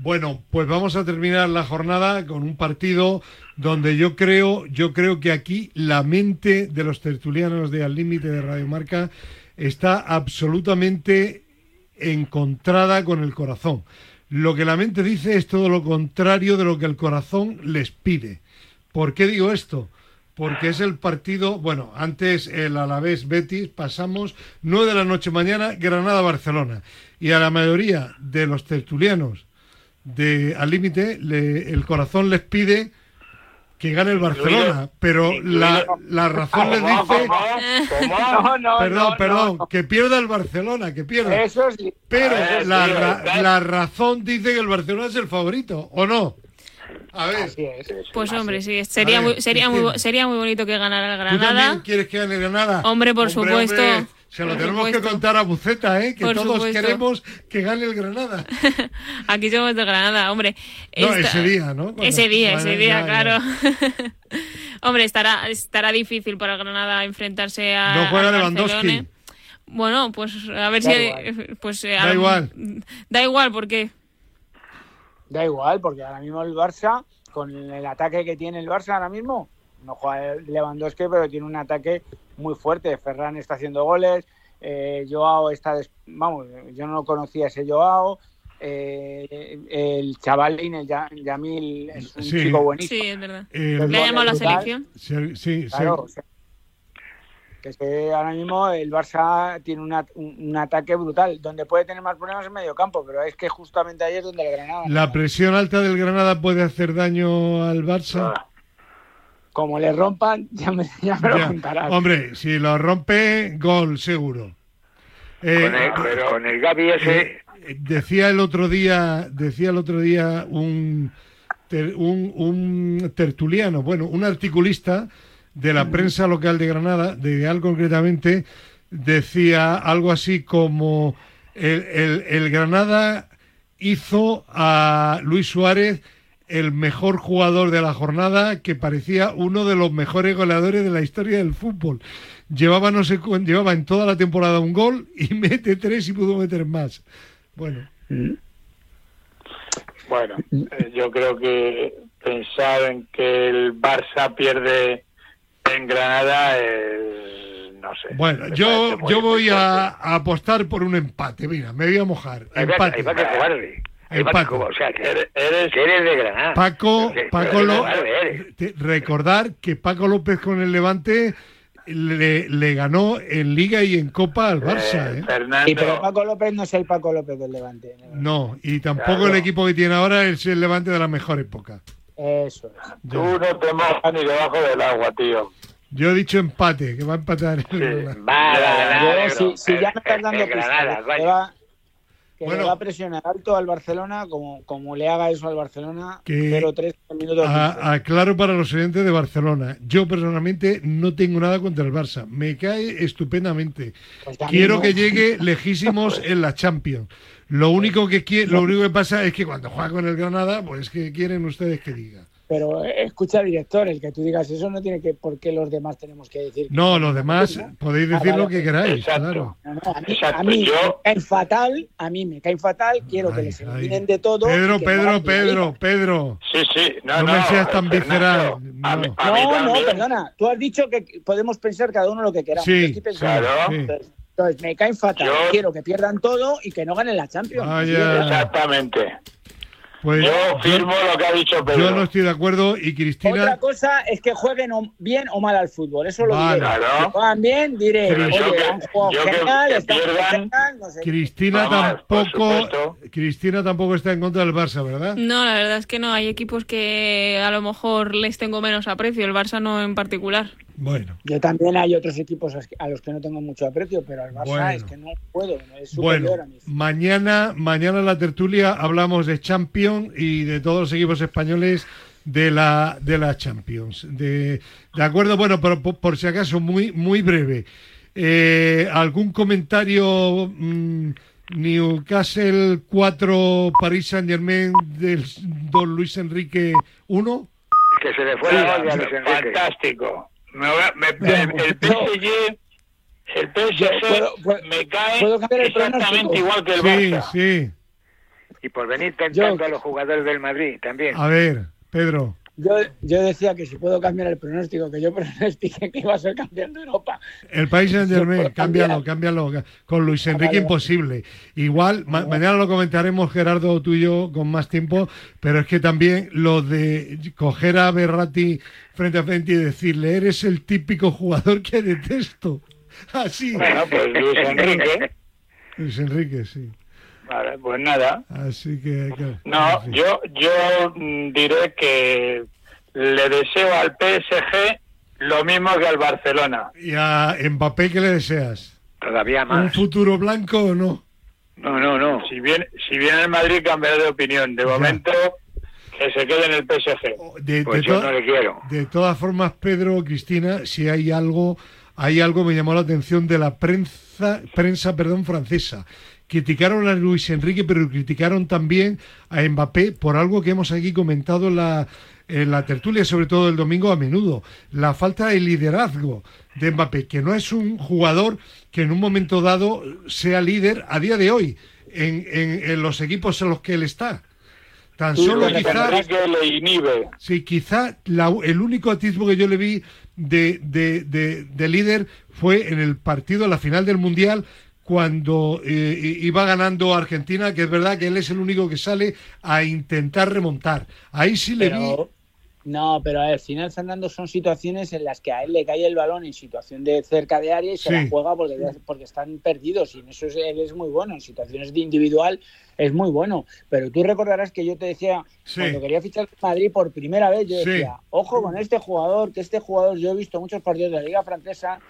Speaker 4: Bueno, pues vamos a terminar la jornada con un partido donde yo creo, yo creo que aquí la mente de los tertulianos de Al Límite de Radio Marca está absolutamente encontrada con el corazón. Lo que la mente dice es todo lo contrario de lo que el corazón les pide. ¿Por qué digo esto? Porque es el partido, bueno, antes el Alavés Betis, pasamos 9 de la noche mañana, Granada-Barcelona. Y a la mayoría de los tertulianos de Al Límite, le- el corazón les pide que gane el Barcelona, pero la, la razón les dice,
Speaker 7: No, no,
Speaker 4: perdón,
Speaker 7: no,
Speaker 4: perdón,
Speaker 7: no.
Speaker 4: que pierda el Barcelona, que pierda.
Speaker 7: Eso es...
Speaker 4: Pero
Speaker 6: ver,
Speaker 4: la,
Speaker 6: sí,
Speaker 4: la razón dice que el Barcelona es el favorito, ¿o no? A ver,
Speaker 7: Así es.
Speaker 2: Pues hombre, sí, sería
Speaker 4: ver,
Speaker 2: muy, sería muy, sería muy bonito que ganara el
Speaker 4: ¿tú también
Speaker 2: Granada.
Speaker 4: quieres que gane Granada?
Speaker 2: Hombre, por supuesto.
Speaker 4: hombre, se lo
Speaker 2: Por
Speaker 4: tenemos que contar a Buceta, ¿eh? Que
Speaker 2: Por
Speaker 4: todos
Speaker 2: supuesto.
Speaker 4: queremos que gane el Granada.
Speaker 2: Aquí somos de Granada, hombre.
Speaker 4: No,
Speaker 2: Esta-
Speaker 4: ese día, ¿no? Cuando-
Speaker 2: Ese día,
Speaker 4: Vale,
Speaker 2: ese día,
Speaker 4: ya,
Speaker 2: claro.
Speaker 4: ya.
Speaker 2: hombre, estará, estará difícil para Granada enfrentarse a.
Speaker 4: No juega Lewandowski.
Speaker 2: Bueno, pues a ver
Speaker 7: Da
Speaker 2: si.
Speaker 7: igual.
Speaker 2: Pues, eh,
Speaker 4: Da igual.
Speaker 2: Da igual, porque.
Speaker 7: Da igual, porque ahora mismo el Barça, con el ataque que tiene el Barça ahora mismo, no juega Lewandowski, pero tiene un ataque muy fuerte. Ferran está haciendo goles, eh, Joao está... des- Vamos, yo no conocía ese Joao. eh, el chavalín, el Ya- Yamil, es un
Speaker 4: Sí.
Speaker 7: chico buenísimo.
Speaker 2: Sí, es verdad.
Speaker 4: El-
Speaker 2: Le ha llamado la selección.
Speaker 4: Sí, sí,
Speaker 7: Claro,
Speaker 4: sí.
Speaker 7: o sea, que es que ahora mismo el Barça tiene una- un, un ataque brutal. Donde puede tener más problemas en medio campo, pero es que justamente ahí es donde el Granada.
Speaker 4: La presión alta del Granada puede hacer daño al Barça.
Speaker 6: Ah,
Speaker 7: Como le rompan, ya me, ya me lo
Speaker 4: Ya.
Speaker 7: contarás.
Speaker 4: Hombre, si lo rompe, gol seguro. Eh,
Speaker 5: Con el,
Speaker 6: pero-
Speaker 5: con el Gavi ese,
Speaker 4: eh, decía el otro día, decía el otro día un, ter- un, un tertuliano, bueno, un articulista de la prensa local de Granada, de Ideal concretamente, decía algo así como el, el- el Granada hizo a Luis Suárez el mejor jugador de la jornada, que parecía uno de los mejores goleadores de la historia del fútbol. Llevaba no sé llevaba en toda la temporada un gol y mete tres y pudo meter más. Bueno,
Speaker 6: Bueno, eh, yo creo que pensar en que el Barça pierde en Granada es, no sé.
Speaker 4: bueno, yo yo voy a, apostar por un empate. Mira, me voy a mojar.
Speaker 5: ahí va,
Speaker 4: Empate.
Speaker 5: ahí va que. Va
Speaker 4: Empate.
Speaker 5: que cobarde. O sea, que
Speaker 6: Eres, eres-
Speaker 5: que eres de Granada.
Speaker 4: Paco,
Speaker 5: Que-
Speaker 4: Paco te- recordar que Paco López con el Levante le, le ganó en Liga y en Copa al Barça,
Speaker 6: eh,
Speaker 4: ¿eh?
Speaker 6: Fernando,
Speaker 7: Sí, pero Paco López no es el Paco López del Levante.
Speaker 4: No, y tampoco
Speaker 6: Claro.
Speaker 4: el equipo que tiene ahora es el Levante de la mejor época.
Speaker 7: Eso es.
Speaker 6: tú no te mojas ni debajo del agua, tío.
Speaker 4: Yo he dicho empate, que va a empatar
Speaker 6: Sí.
Speaker 5: Va a
Speaker 6: Ya,
Speaker 5: ganar,
Speaker 7: Yo,
Speaker 5: negro.
Speaker 7: si, si ya me
Speaker 5: El-
Speaker 7: estás dando pistas que,
Speaker 4: Bueno.
Speaker 7: le va a presionar alto al Barcelona, como, como le haga eso al Barcelona,
Speaker 4: Que-
Speaker 7: 0-3 minutos.
Speaker 4: A- Aclaro para los oyentes de Barcelona. Yo personalmente no tengo nada contra el Barça. Me cae estupendamente.
Speaker 7: Pues
Speaker 4: Quiero que llegue lejísimos en la Champions. Lo único que qui- lo único que pasa es que cuando juega con el Granada, pues que quieren ustedes que diga.
Speaker 7: Pero eh, escucha, director, el que tú digas eso no tiene que por qué los demás tenemos que decir.
Speaker 4: No, los demás podéis
Speaker 7: Ah,
Speaker 4: decir lo que queráis,
Speaker 6: Exacto.
Speaker 4: claro.
Speaker 7: No, no, a mí,
Speaker 6: Exacto,
Speaker 7: a mí
Speaker 6: yo-
Speaker 7: me caen fatal, a mí me caen fatal, quiero que les eliminen de todo.
Speaker 4: Pedro, Pedro, Pedro. Pedro.
Speaker 6: Sí, sí, no,
Speaker 4: No
Speaker 6: no.
Speaker 4: me seas tan
Speaker 6: Fernando,
Speaker 4: visceral,
Speaker 6: A mí,
Speaker 4: no.
Speaker 6: a mí
Speaker 7: No, perdona. Tú has dicho que podemos pensar cada uno lo que queramos.
Speaker 4: Sí,
Speaker 7: Yo estoy pensando-
Speaker 6: Claro.
Speaker 4: sí.
Speaker 7: Entonces, entonces, me caen fatal.
Speaker 6: Yo-
Speaker 7: Quiero que pierdan todo y que no ganen la Champions. Verdad.
Speaker 6: Exactamente.
Speaker 4: Pues
Speaker 6: yo firmo lo que ha dicho Pedro.
Speaker 4: Yo no estoy de acuerdo y Cristina.
Speaker 7: Otra cosa es que jueguen o- bien o mal al fútbol. Eso lo
Speaker 4: Vale.
Speaker 7: diré.
Speaker 6: Claro.
Speaker 7: Si juegan bien, diré,
Speaker 4: Pero
Speaker 7: oye,
Speaker 6: yo que-
Speaker 7: han jugado
Speaker 6: yo
Speaker 7: genial,
Speaker 6: que
Speaker 7: están
Speaker 6: pierdan-
Speaker 7: genial, no sé.
Speaker 4: Cristina
Speaker 6: Vamos,
Speaker 4: tampoco. Cristina tampoco está en contra del Barça, ¿verdad?
Speaker 2: No, la verdad es que no. Hay equipos que a lo mejor les tengo menos aprecio, el Barça no en particular.
Speaker 4: Bueno.
Speaker 7: Yo también hay otros equipos a los que no tengo mucho aprecio, pero al Barça
Speaker 4: Bueno.
Speaker 7: es que no puedo, no es superior
Speaker 4: Bueno,
Speaker 7: a mí.
Speaker 4: mañana, mañana en la tertulia hablamos de Champions y de todos los equipos españoles de la de la Champions. De, de acuerdo, bueno, pero por, por si acaso, muy, muy breve. Eh, ¿Algún comentario? mm, Newcastle 4, París Saint Germain del don Luis Enrique 1.
Speaker 5: Que se le fue
Speaker 6: Sí,
Speaker 5: la Luis Enrique.
Speaker 6: fantástico. Me me- el PSG, el PSG
Speaker 7: ¿Puedo- puedo-
Speaker 6: me cae
Speaker 7: el
Speaker 6: exactamente igual que el
Speaker 4: Sí,
Speaker 6: Barça.
Speaker 4: sí.
Speaker 5: Y por venir tentando
Speaker 7: Yo-
Speaker 5: a los jugadores del Madrid también.
Speaker 4: A ver, Pedro.
Speaker 7: Yo, yo decía que si puedo cambiar el pronóstico, que yo pronostiqué que iba a ser campeón de Europa.
Speaker 4: El país Saint Germain, cámbialo, cámbialo. Con Luis Enrique
Speaker 7: vale, vale.
Speaker 4: imposible. Igual, ma- mañana lo comentaremos, Gerardo, tú y yo, con más tiempo, pero es que también lo de coger a Berratti frente a frente y decirle, eres el típico jugador que detesto. Así.
Speaker 6: Bueno, pues Luis Enrique.
Speaker 4: Luis Enrique, sí.
Speaker 6: Pues nada.
Speaker 4: Así que... que-
Speaker 6: No, yo, yo mm, diré que le deseo al PSG lo mismo que al Barcelona.
Speaker 4: ¿Y a Mbappé qué le deseas?
Speaker 5: Todavía
Speaker 4: ¿Un
Speaker 5: más.
Speaker 4: futuro blanco o no?
Speaker 5: No, no, no.
Speaker 6: Si bien, si viene el Madrid cambiaré de opinión. De
Speaker 4: Ya.
Speaker 6: momento que se quede en el PSG.
Speaker 4: De,
Speaker 5: Pues
Speaker 4: de
Speaker 5: yo
Speaker 4: to-
Speaker 5: no le quiero.
Speaker 4: De todas formas, Pedro, Cristina, si hay algo, hay algo me llamó la atención de la prensa, prensa, perdón, francesa. Criticaron a Luis Enrique, pero criticaron también a Mbappé por algo que hemos aquí comentado en la, en la tertulia, sobre todo el domingo a menudo, la falta de liderazgo de Mbappé, que no es un jugador que en un momento dado sea líder a día de hoy en, en- en los equipos en los que él está. Tan solo quizás. Sí, quizá la- el único atisbo que yo le vi de, de- de- de líder fue en el partido, la final del Mundial, cuando eh, iba ganando Argentina, que es verdad que él es el único que sale a intentar remontar. Ahí sí le vi.
Speaker 7: No, pero al final, Fernando, son situaciones en las que a él le cae el balón en situación de cerca de área y se
Speaker 4: Sí.
Speaker 7: la juega porque, porque están perdidos. Y en eso es- él es muy bueno. En situaciones de individual es muy bueno. Pero tú recordarás que yo te decía,
Speaker 4: Sí.
Speaker 7: cuando quería fichar Madrid por primera vez, yo
Speaker 4: Sí.
Speaker 7: decía, ojo con este jugador, que este jugador, yo he visto muchos partidos de la Liga Francesa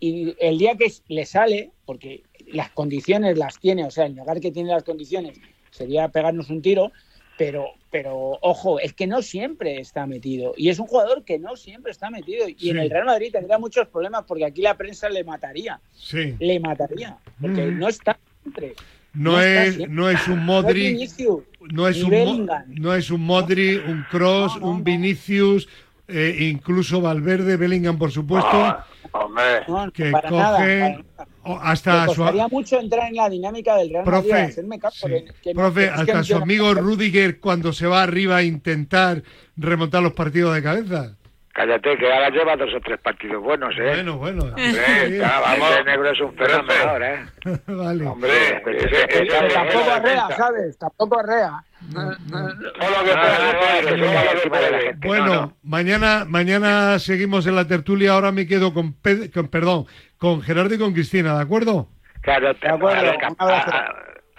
Speaker 7: y el día que le sale, porque las condiciones las tiene, o sea, el negar que tiene las condiciones sería pegarnos un tiro, pero, pero ojo, es que no siempre está metido. Y es un jugador que no siempre está metido. Y en el Real Madrid tendría muchos problemas porque aquí la prensa le mataría.
Speaker 4: Sí.
Speaker 7: Le mataría. Porque
Speaker 4: Mm.
Speaker 7: no está siempre.
Speaker 4: No, es,
Speaker 7: siempre.
Speaker 4: no es un
Speaker 7: No es
Speaker 4: Modric,
Speaker 7: Vinicius,
Speaker 4: no es un, no es un Modric, un Cross,
Speaker 7: No, no,
Speaker 4: un. Vinicius, eh, incluso Valverde, Bellingham, por supuesto,
Speaker 6: Ah, hombre.
Speaker 7: No, no,
Speaker 4: que
Speaker 7: para nada,
Speaker 4: coge
Speaker 7: para nada.
Speaker 4: O
Speaker 7: Me
Speaker 4: hasta su,
Speaker 7: costaría mucho entrar en la dinámica del Real Madrid,
Speaker 4: Profe,
Speaker 7: hacerme caso,
Speaker 4: sí.
Speaker 7: que-
Speaker 4: Profe,
Speaker 7: que- es que
Speaker 4: hasta su amigo Rudiger cuando se va arriba a intentar remontar los partidos de cabeza.
Speaker 5: Cállate, que ahora lleva dos o tres partidos buenos, ¿eh?
Speaker 4: Bueno, bueno. Sí,
Speaker 6: ya, vamos.
Speaker 5: Ese negro es un fenómeno ahora, ¿eh?
Speaker 4: vale.
Speaker 6: Hombre, ese-
Speaker 5: ese-
Speaker 6: ese-
Speaker 7: tampoco arrea. ¿sabes? Tampoco arrea.
Speaker 4: Bueno,
Speaker 6: No, no.
Speaker 4: mañana mañana seguimos en la tertulia. Ahora me quedo con, Ped- con perdón, con Gerardo y con Cristina, ¿de acuerdo?
Speaker 5: Claro, te-
Speaker 7: acuerdo,
Speaker 5: a, los que,
Speaker 7: un abrazo.
Speaker 5: a- a-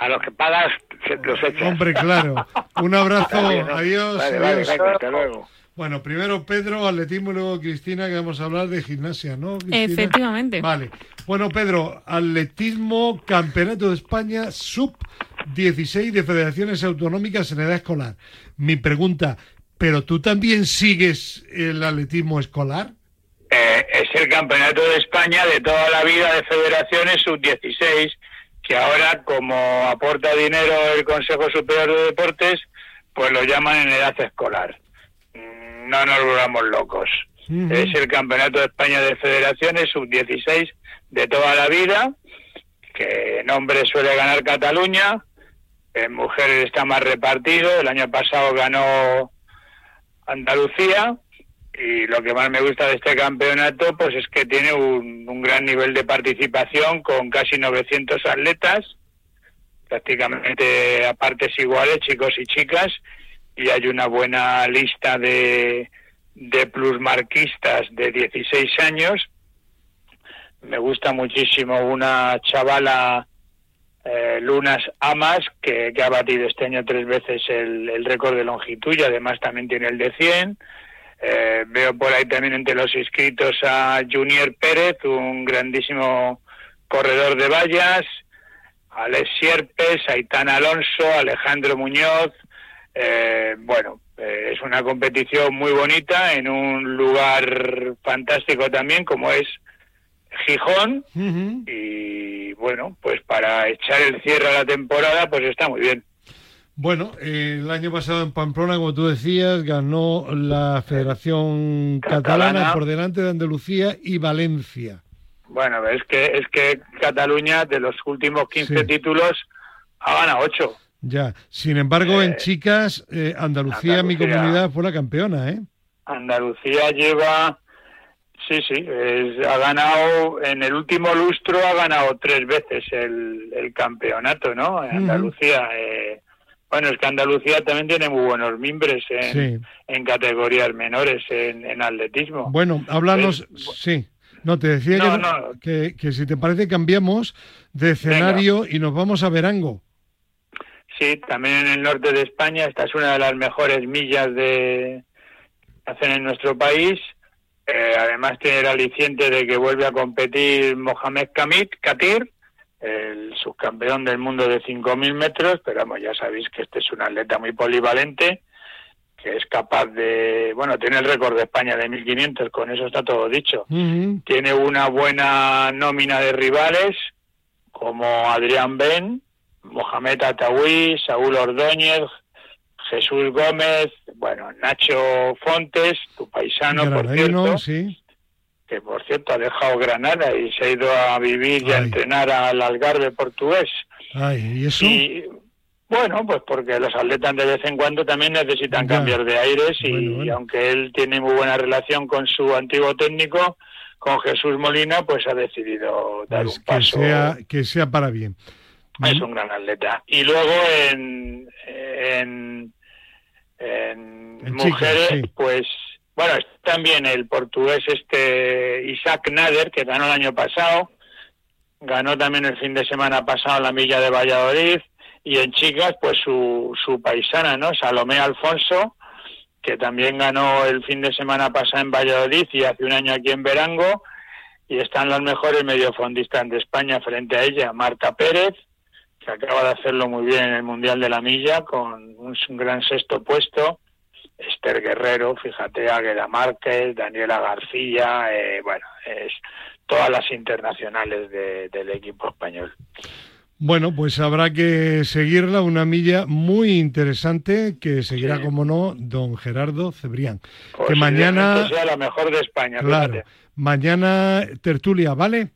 Speaker 5: a los que pagas se- los echas.
Speaker 4: Hombre, claro. Un abrazo. Adiós.
Speaker 5: Vale, vale,
Speaker 4: adiós.
Speaker 5: venga, hasta luego.
Speaker 4: Bueno, primero Pedro, atletismo y luego Cristina, que vamos a hablar de gimnasia, ¿no? Cristina?
Speaker 2: Efectivamente.
Speaker 4: Vale. Bueno, Pedro, atletismo, campeonato de España, sub-16 de federaciones autonómicas en edad escolar. Mi pregunta, ¿pero tú también sigues el atletismo escolar?
Speaker 6: Eh, es el campeonato de España de toda la vida de federaciones sub-16, que ahora, como aporta dinero el Consejo Superior de Deportes, pues lo llaman en edad escolar. No nos volvamos locos. Es el campeonato de España de federaciones sub-16 de toda la vida, que en hombres suele ganar Cataluña, en mujeres está más repartido, el año pasado ganó Andalucía, y lo que más me gusta de este campeonato pues es que tiene un, un gran nivel de participación con casi 900 atletas prácticamente a partes iguales, chicos y chicas, y hay una buena lista de, de plusmarquistas de 16 años. Me gusta muchísimo una chavala, eh, Lunas Amas, que, que, ha batido este año tres veces el, el récord de longitud y además también tiene el de 100. Eh, veo por ahí también entre los inscritos a Junior Pérez, un grandísimo corredor de vallas, Alex Sierpes, Aitán Alonso, Alejandro Muñoz. Eh, bueno, eh, es una competición muy bonita en un lugar fantástico también como es Gijón y bueno, pues para echar el cierre a la temporada pues está muy bien.
Speaker 4: Bueno, eh, el año pasado en Pamplona, como tú decías, ganó la Federación Catalana,
Speaker 6: Catalana.
Speaker 4: por delante de Andalucía y Valencia.
Speaker 6: Bueno, es que es que Cataluña de los últimos 15
Speaker 4: Sí.
Speaker 6: títulos ha ganado 8.
Speaker 4: Ya. Sin embargo, en
Speaker 6: Eh,
Speaker 4: chicas, eh, Andalucía, mi comunidad, fue la campeona, ¿eh?
Speaker 6: Andalucía lleva, sí, sí, es- ha ganado, en el último lustro ha ganado tres veces el, el campeonato, ¿no? En. Andalucía. eh, bueno, es que Andalucía también tiene muy buenos mimbres en,
Speaker 4: Sí.
Speaker 6: en categorías menores en, en atletismo.
Speaker 4: Bueno, háblanos.
Speaker 6: Eh,
Speaker 4: Sí. No, te decía
Speaker 6: No,
Speaker 4: que,
Speaker 6: no.
Speaker 4: que, que si te parece cambiamos de escenario y nos vamos a Verango.
Speaker 6: Sí, también en el norte de España. Esta es una de las mejores millas de que hacen en nuestro país. Eh, además tiene el aliciente de que vuelve a competir Mohamed Kamit Katir, el subcampeón del mundo de 5.000 metros, pero vamos, ya sabéis que este es un atleta muy polivalente, que es capaz de, bueno, tiene el récord de España de 1.500, con eso está todo dicho tiene una buena nómina de rivales como Adrián Ben, Mohamed Ataúí, Saúl Ordóñez, Jesús Gómez, bueno, Nacho Fontes, tu paisano, por
Speaker 4: Granadino,
Speaker 6: cierto,
Speaker 4: sí.
Speaker 6: que por cierto ha dejado Granada y se ha ido a vivir y a entrenar al Algarve portugués.
Speaker 4: Ay, ¿y eso?
Speaker 6: Y bueno, pues porque los atletas de vez en cuando también necesitan
Speaker 4: Ya.
Speaker 6: cambiar de aires y,
Speaker 4: Bueno, bueno.
Speaker 6: y aunque él tiene muy buena relación con su antiguo técnico, con Jesús Molina, pues ha decidido dar
Speaker 4: Pues
Speaker 6: un
Speaker 4: que
Speaker 6: paso.
Speaker 4: sea, que sea para bien.
Speaker 6: Es un gran atleta. Y luego en, en, en
Speaker 4: En chicas,
Speaker 6: mujeres,
Speaker 4: sí.
Speaker 6: pues bueno, también el portugués este Isaac Nader, que ganó el año pasado, ganó también el fin de semana pasado la milla de Valladolid, y en chicas, pues su, su paisana, ¿no? Salomé Alfonso, que también ganó el fin de semana pasado en Valladolid y hace un año aquí en Verango, y están las mejores mediofondistas de España frente a ella, Marta Pérez, que acaba de hacerlo muy bien en el Mundial de la Milla, con un, un gran sexto puesto, Esther Guerrero, fíjate, Águeda Márquez, Daniela García, eh, bueno, es todas las internacionales de- del equipo español.
Speaker 4: Bueno, pues habrá que seguirla, una milla muy interesante que seguirá,
Speaker 6: Sí.
Speaker 4: como no, don Gerardo Cebrián. que mañana,
Speaker 6: sea la mejor de España,
Speaker 4: claro,
Speaker 6: fíjate.
Speaker 4: mañana tertulia, ¿vale?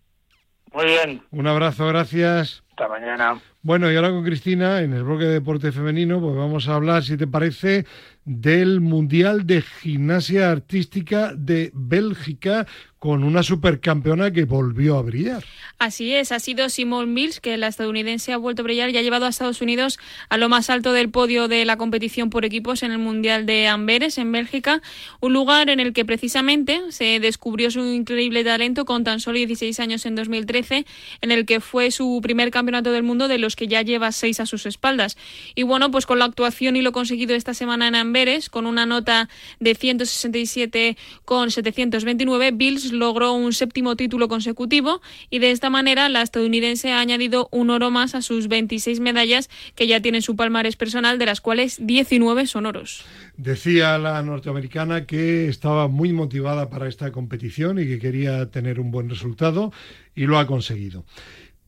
Speaker 6: Muy bien,
Speaker 4: Un abrazo, gracias.
Speaker 6: hasta mañana.
Speaker 4: Bueno, y ahora con Cristina, en el bloque de deporte femenino, pues vamos a hablar, si te parece, del Mundial de Gimnasia Artística de Bélgica con una supercampeona que volvió a brillar.
Speaker 2: Así es, ha sido Simone Mills, que la estadounidense ha vuelto a brillar y ha llevado a Estados Unidos a lo más alto del podio de la competición por equipos en el Mundial de Amberes, en Bélgica, un lugar en el que precisamente se descubrió su increíble talento con tan solo 16 años en 2013, en el que fue su primer campeonato del mundo de los que ya lleva seis a sus espaldas. Y bueno, pues con la actuación y lo conseguido esta semana en Amberes, con una nota de 167 con 729, Bills logró un séptimo título consecutivo y de esta manera la estadounidense ha añadido un oro más a sus 26 medallas que ya tiene en su palmarés personal, de las cuales 19 son oros.
Speaker 4: Decía la norteamericana que estaba muy motivada para esta competición y que quería tener un buen resultado y lo ha conseguido.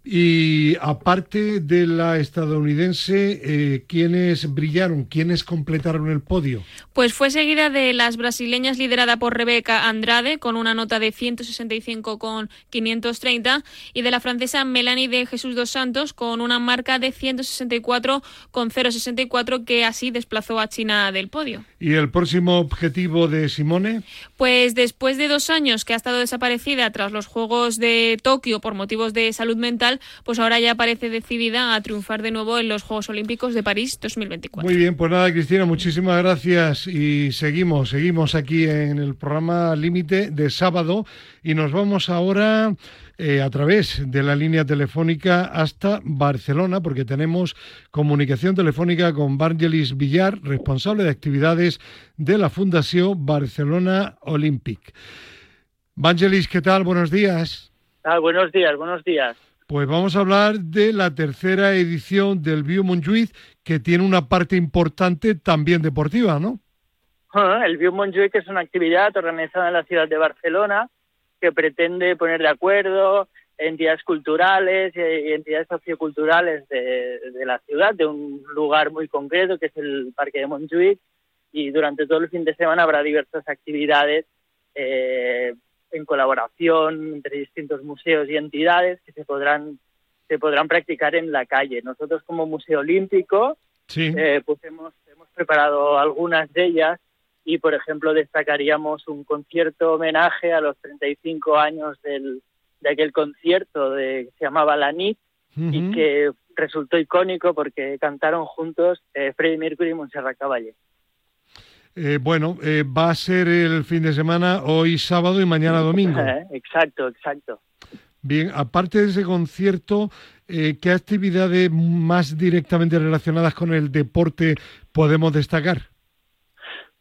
Speaker 4: Y aparte de la estadounidense, eh, ¿quiénes brillaron? ¿Quiénes completaron el podio?
Speaker 2: Pues fue seguida de las brasileñas liderada por Rebeca Andrade con una nota de 165 con 530 y de la francesa Melanie de Jesús dos Santos con una marca de 164 con 064 que así desplazó a China del podio.
Speaker 4: ¿Y el próximo objetivo de Simone?
Speaker 2: Pues después de dos años que ha estado desaparecida tras los Juegos de Tokio por motivos de salud mental, pues ahora ya parece decidida a triunfar de nuevo en los Juegos Olímpicos de París 2024.
Speaker 4: Muy bien, pues nada, Cristina, muchísimas gracias y seguimos, seguimos aquí en el programa Límite de sábado y nos vamos ahora eh, a través de la línea telefónica hasta Barcelona, porque tenemos comunicación telefónica con Vangelis Villar, responsable de actividades de la Fundación Barcelona Olympic. Vangelis, ¿qué tal? Buenos días.
Speaker 8: Ah, buenos días, buenos días.
Speaker 4: Pues vamos a hablar de la tercera edición del Bio Montjuïc, que tiene una parte importante también deportiva, ¿no?
Speaker 8: Ah, el Bio Montjuïc es una actividad organizada en la ciudad de Barcelona que pretende poner de acuerdo entidades culturales y entidades socioculturales de, la ciudad, de un lugar muy concreto que es el Parque de Montjuic y durante todo el fin de semana habrá diversas actividades eh, en colaboración entre distintos museos y entidades que se podrán se podrán practicar en la calle. Nosotros como Museo Olímpico eh, pues hemos, hemos preparado algunas de ellas y, por ejemplo, destacaríamos un concierto homenaje a los 35 años del, de aquel concierto de, que se llamaba La Nit y que resultó icónico porque cantaron juntos eh, Freddie Mercury y Montserrat Caballé.
Speaker 4: Eh, bueno, eh, va a ser el fin de semana, hoy sábado y mañana domingo.
Speaker 8: exacto, exacto.
Speaker 4: Bien, aparte de ese concierto, ¿qué actividades más directamente relacionadas con el deporte podemos destacar?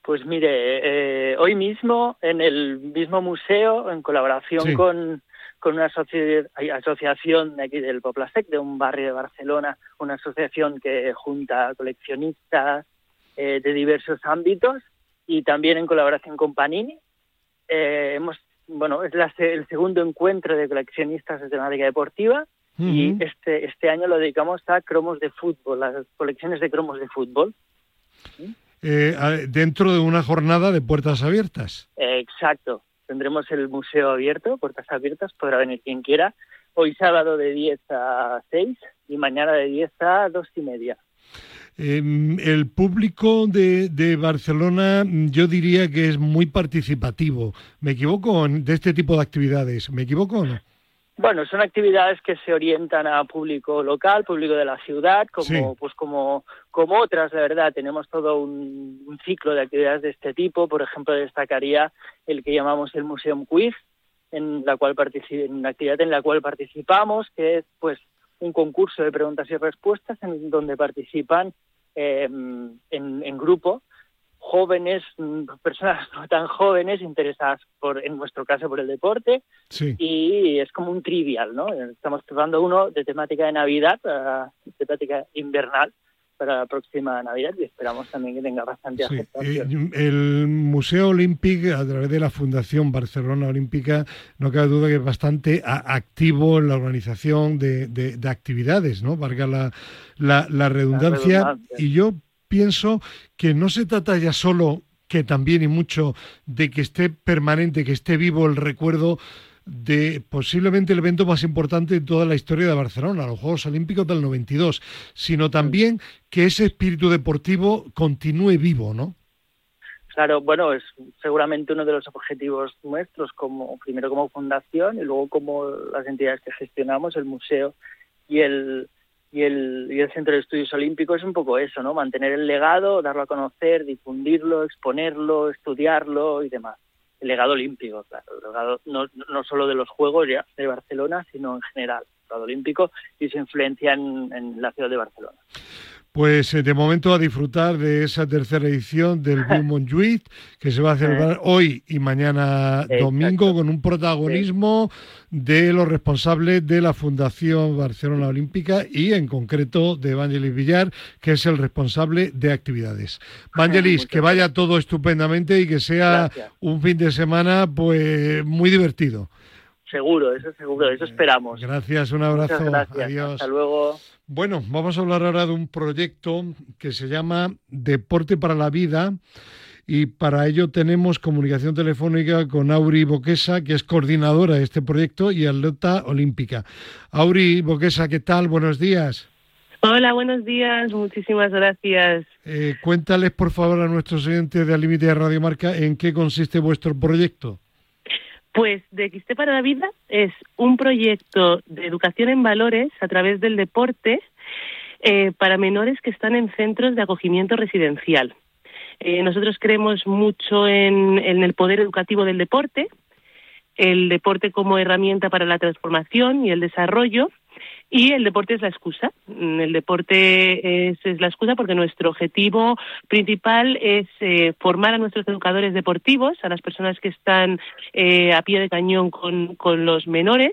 Speaker 8: Pues mire, eh, hoy mismo en el mismo museo, en colaboración con, con una asociación de aquí del Poplasec, de un barrio de Barcelona, una asociación que junta coleccionistas eh, de diversos ámbitos y también en colaboración con Panini. Eh, hemos, bueno, es el segundo encuentro de coleccionistas de temática deportiva y este, este año lo dedicamos a cromos de fútbol, las colecciones de cromos de fútbol.
Speaker 4: Eh, dentro de una jornada de puertas abiertas.
Speaker 8: exacto. Tendremos el museo abierto, puertas abiertas, podrá venir quien quiera. Hoy sábado de 10 a 6 y mañana de 10 a 2 y media.
Speaker 4: Em, el público de, de, Barcelona yo diría que es muy participativo. ¿Me equivoco de este tipo de actividades? ¿Me equivoco o no?
Speaker 8: Bueno, son actividades que se orientan a público local, público de la ciudad, como pues como como otras, la verdad. Tenemos todo un, ciclo de actividades de este tipo. Por ejemplo, destacaría el que llamamos el Museum Quiz, en la cual en una actividad en la cual participamos, que es pues un concurso de preguntas y respuestas en donde participan eh, en, en grupo jóvenes, personas no tan jóvenes interesadas por, en nuestro caso, por el deporte. Y es como un trivial, ¿no? Estamos probando uno de temática de Navidad, de temática invernal para la próxima Navidad y esperamos también que tenga bastante aceptación.
Speaker 4: Eh, el Museo Olímpico, a través de la Fundación Barcelona Olímpica, no cabe duda que es bastante activo en la organización de, de, actividades, ¿no? Valga la, la, redundancia. Y yo pienso que no se trata ya solo que también y mucho de que esté permanente, que esté vivo el recuerdo de posiblemente el evento más importante de toda la historia de Barcelona, los Juegos Olímpicos del 92, sino también que ese espíritu deportivo continúe vivo, ¿no?
Speaker 8: Claro, bueno, es seguramente uno de los objetivos nuestros, como primero como fundación y luego como las entidades que gestionamos, el museo y el, y el, y el Centro de Estudios Olímpicos es un poco eso, ¿no? Mantener el legado, darlo a conocer, difundirlo, exponerlo, estudiarlo y demás. El legado olímpico, claro, el legado no, solo de los Juegos de Barcelona, sino en general, el legado olímpico y su influencia en, en la ciudad de Barcelona.
Speaker 4: Pues eh, de momento a disfrutar de esa tercera edición del Blue Montjuïc, que se va a celebrar hoy y mañana domingo con un protagonismo de los responsables de la Fundación Barcelona Olímpica y en concreto de Evangelis Villar, que es el responsable de actividades. Evangelis, que vaya todo estupendamente y que sea un fin de semana pues muy divertido.
Speaker 8: Seguro, eso seguro, eso esperamos.
Speaker 4: Gracias, un abrazo. Adiós.
Speaker 8: Hasta luego.
Speaker 4: Bueno, vamos a hablar ahora de un proyecto que se llama Deporte para la Vida y para ello tenemos comunicación telefónica con Auri Boquesa, que es coordinadora de este proyecto y atleta olímpica. Auri Boquesa, ¿qué tal? Buenos días.
Speaker 9: Hola, buenos días, muchísimas gracias.
Speaker 4: Eh, cuéntales, por favor, a nuestros oyentes de Límite de Radio Marca en qué consiste vuestro proyecto.
Speaker 9: Pues de XT para la Vida es un proyecto de educación en valores a través del deporte eh, para menores que están en centros de acogimiento residencial. Eh, nosotros creemos mucho en el poder educativo del deporte, el deporte como herramienta para la transformación y el desarrollo, y el deporte es la excusa. Mm, El deporte es, la excusa porque nuestro objetivo principal es eh, formar a nuestros educadores deportivos, a las personas que están eh, a pie de cañón con los menores,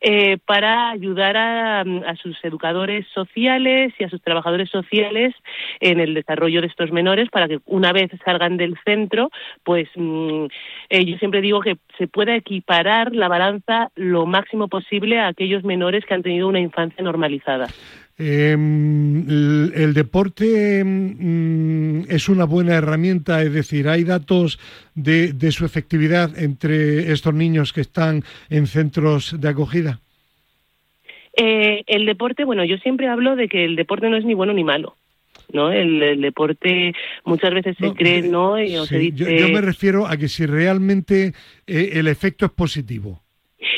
Speaker 9: eh, para ayudar a, sus educadores sociales y a sus trabajadores sociales en el desarrollo de estos menores para que una vez salgan del centro, pues mm, eh, yo siempre digo que se pueda equiparar la balanza lo máximo posible a aquellos menores que han tenido una infancia normalizada.
Speaker 4: Eh, el, el, deporte mm, es una buena herramienta, es decir, hay datos de, de, su efectividad entre estos niños que están en centros de acogida.
Speaker 9: Eh, el deporte, bueno, yo siempre hablo de que el deporte no es ni bueno ni malo. ¿no? El, el, deporte muchas veces se no, cree, ¿no? Y,
Speaker 4: sí,
Speaker 9: se dice...
Speaker 4: yo, yo, me refiero a que si realmente eh, el efecto es positivo.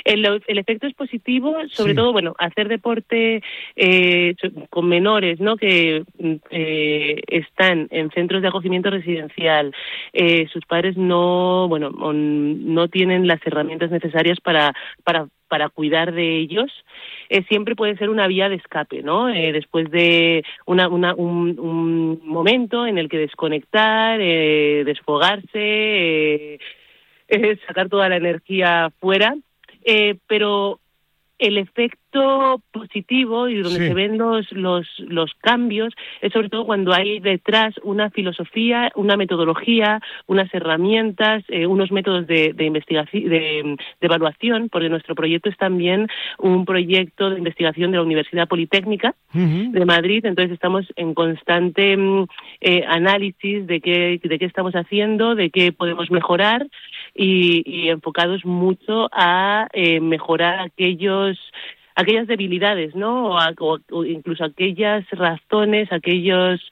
Speaker 9: El, el, efecto es positivo, sobre sí. todo, bueno, hacer deporte eh, con menores, ¿no? Que eh, están en centros de acogimiento residencial, eh, sus padres no, bueno, no tienen las herramientas necesarias para, para para cuidar de ellos, eh, siempre puede ser una vía de escape, ¿no? Eh, después de una, una, un, un, momento en el que desconectar, eh, desfogarse, sacar toda la energía fuera, pero el efecto positivo y donde sí. se ven los, los, los cambios es sobre todo cuando hay detrás una filosofía, una metodología, unas herramientas, eh, unos métodos de, de investigación, de, de, evaluación, porque nuestro proyecto es también un proyecto de investigación de la Universidad Politécnica uh -huh. de Madrid, entonces estamos en constante eh, análisis de qué, de qué estamos haciendo, de qué podemos mejorar y, y enfocados mucho a eh, mejorar aquellos aquellas debilidades, ¿no? O, a, o, o, incluso aquellas razones, aquellos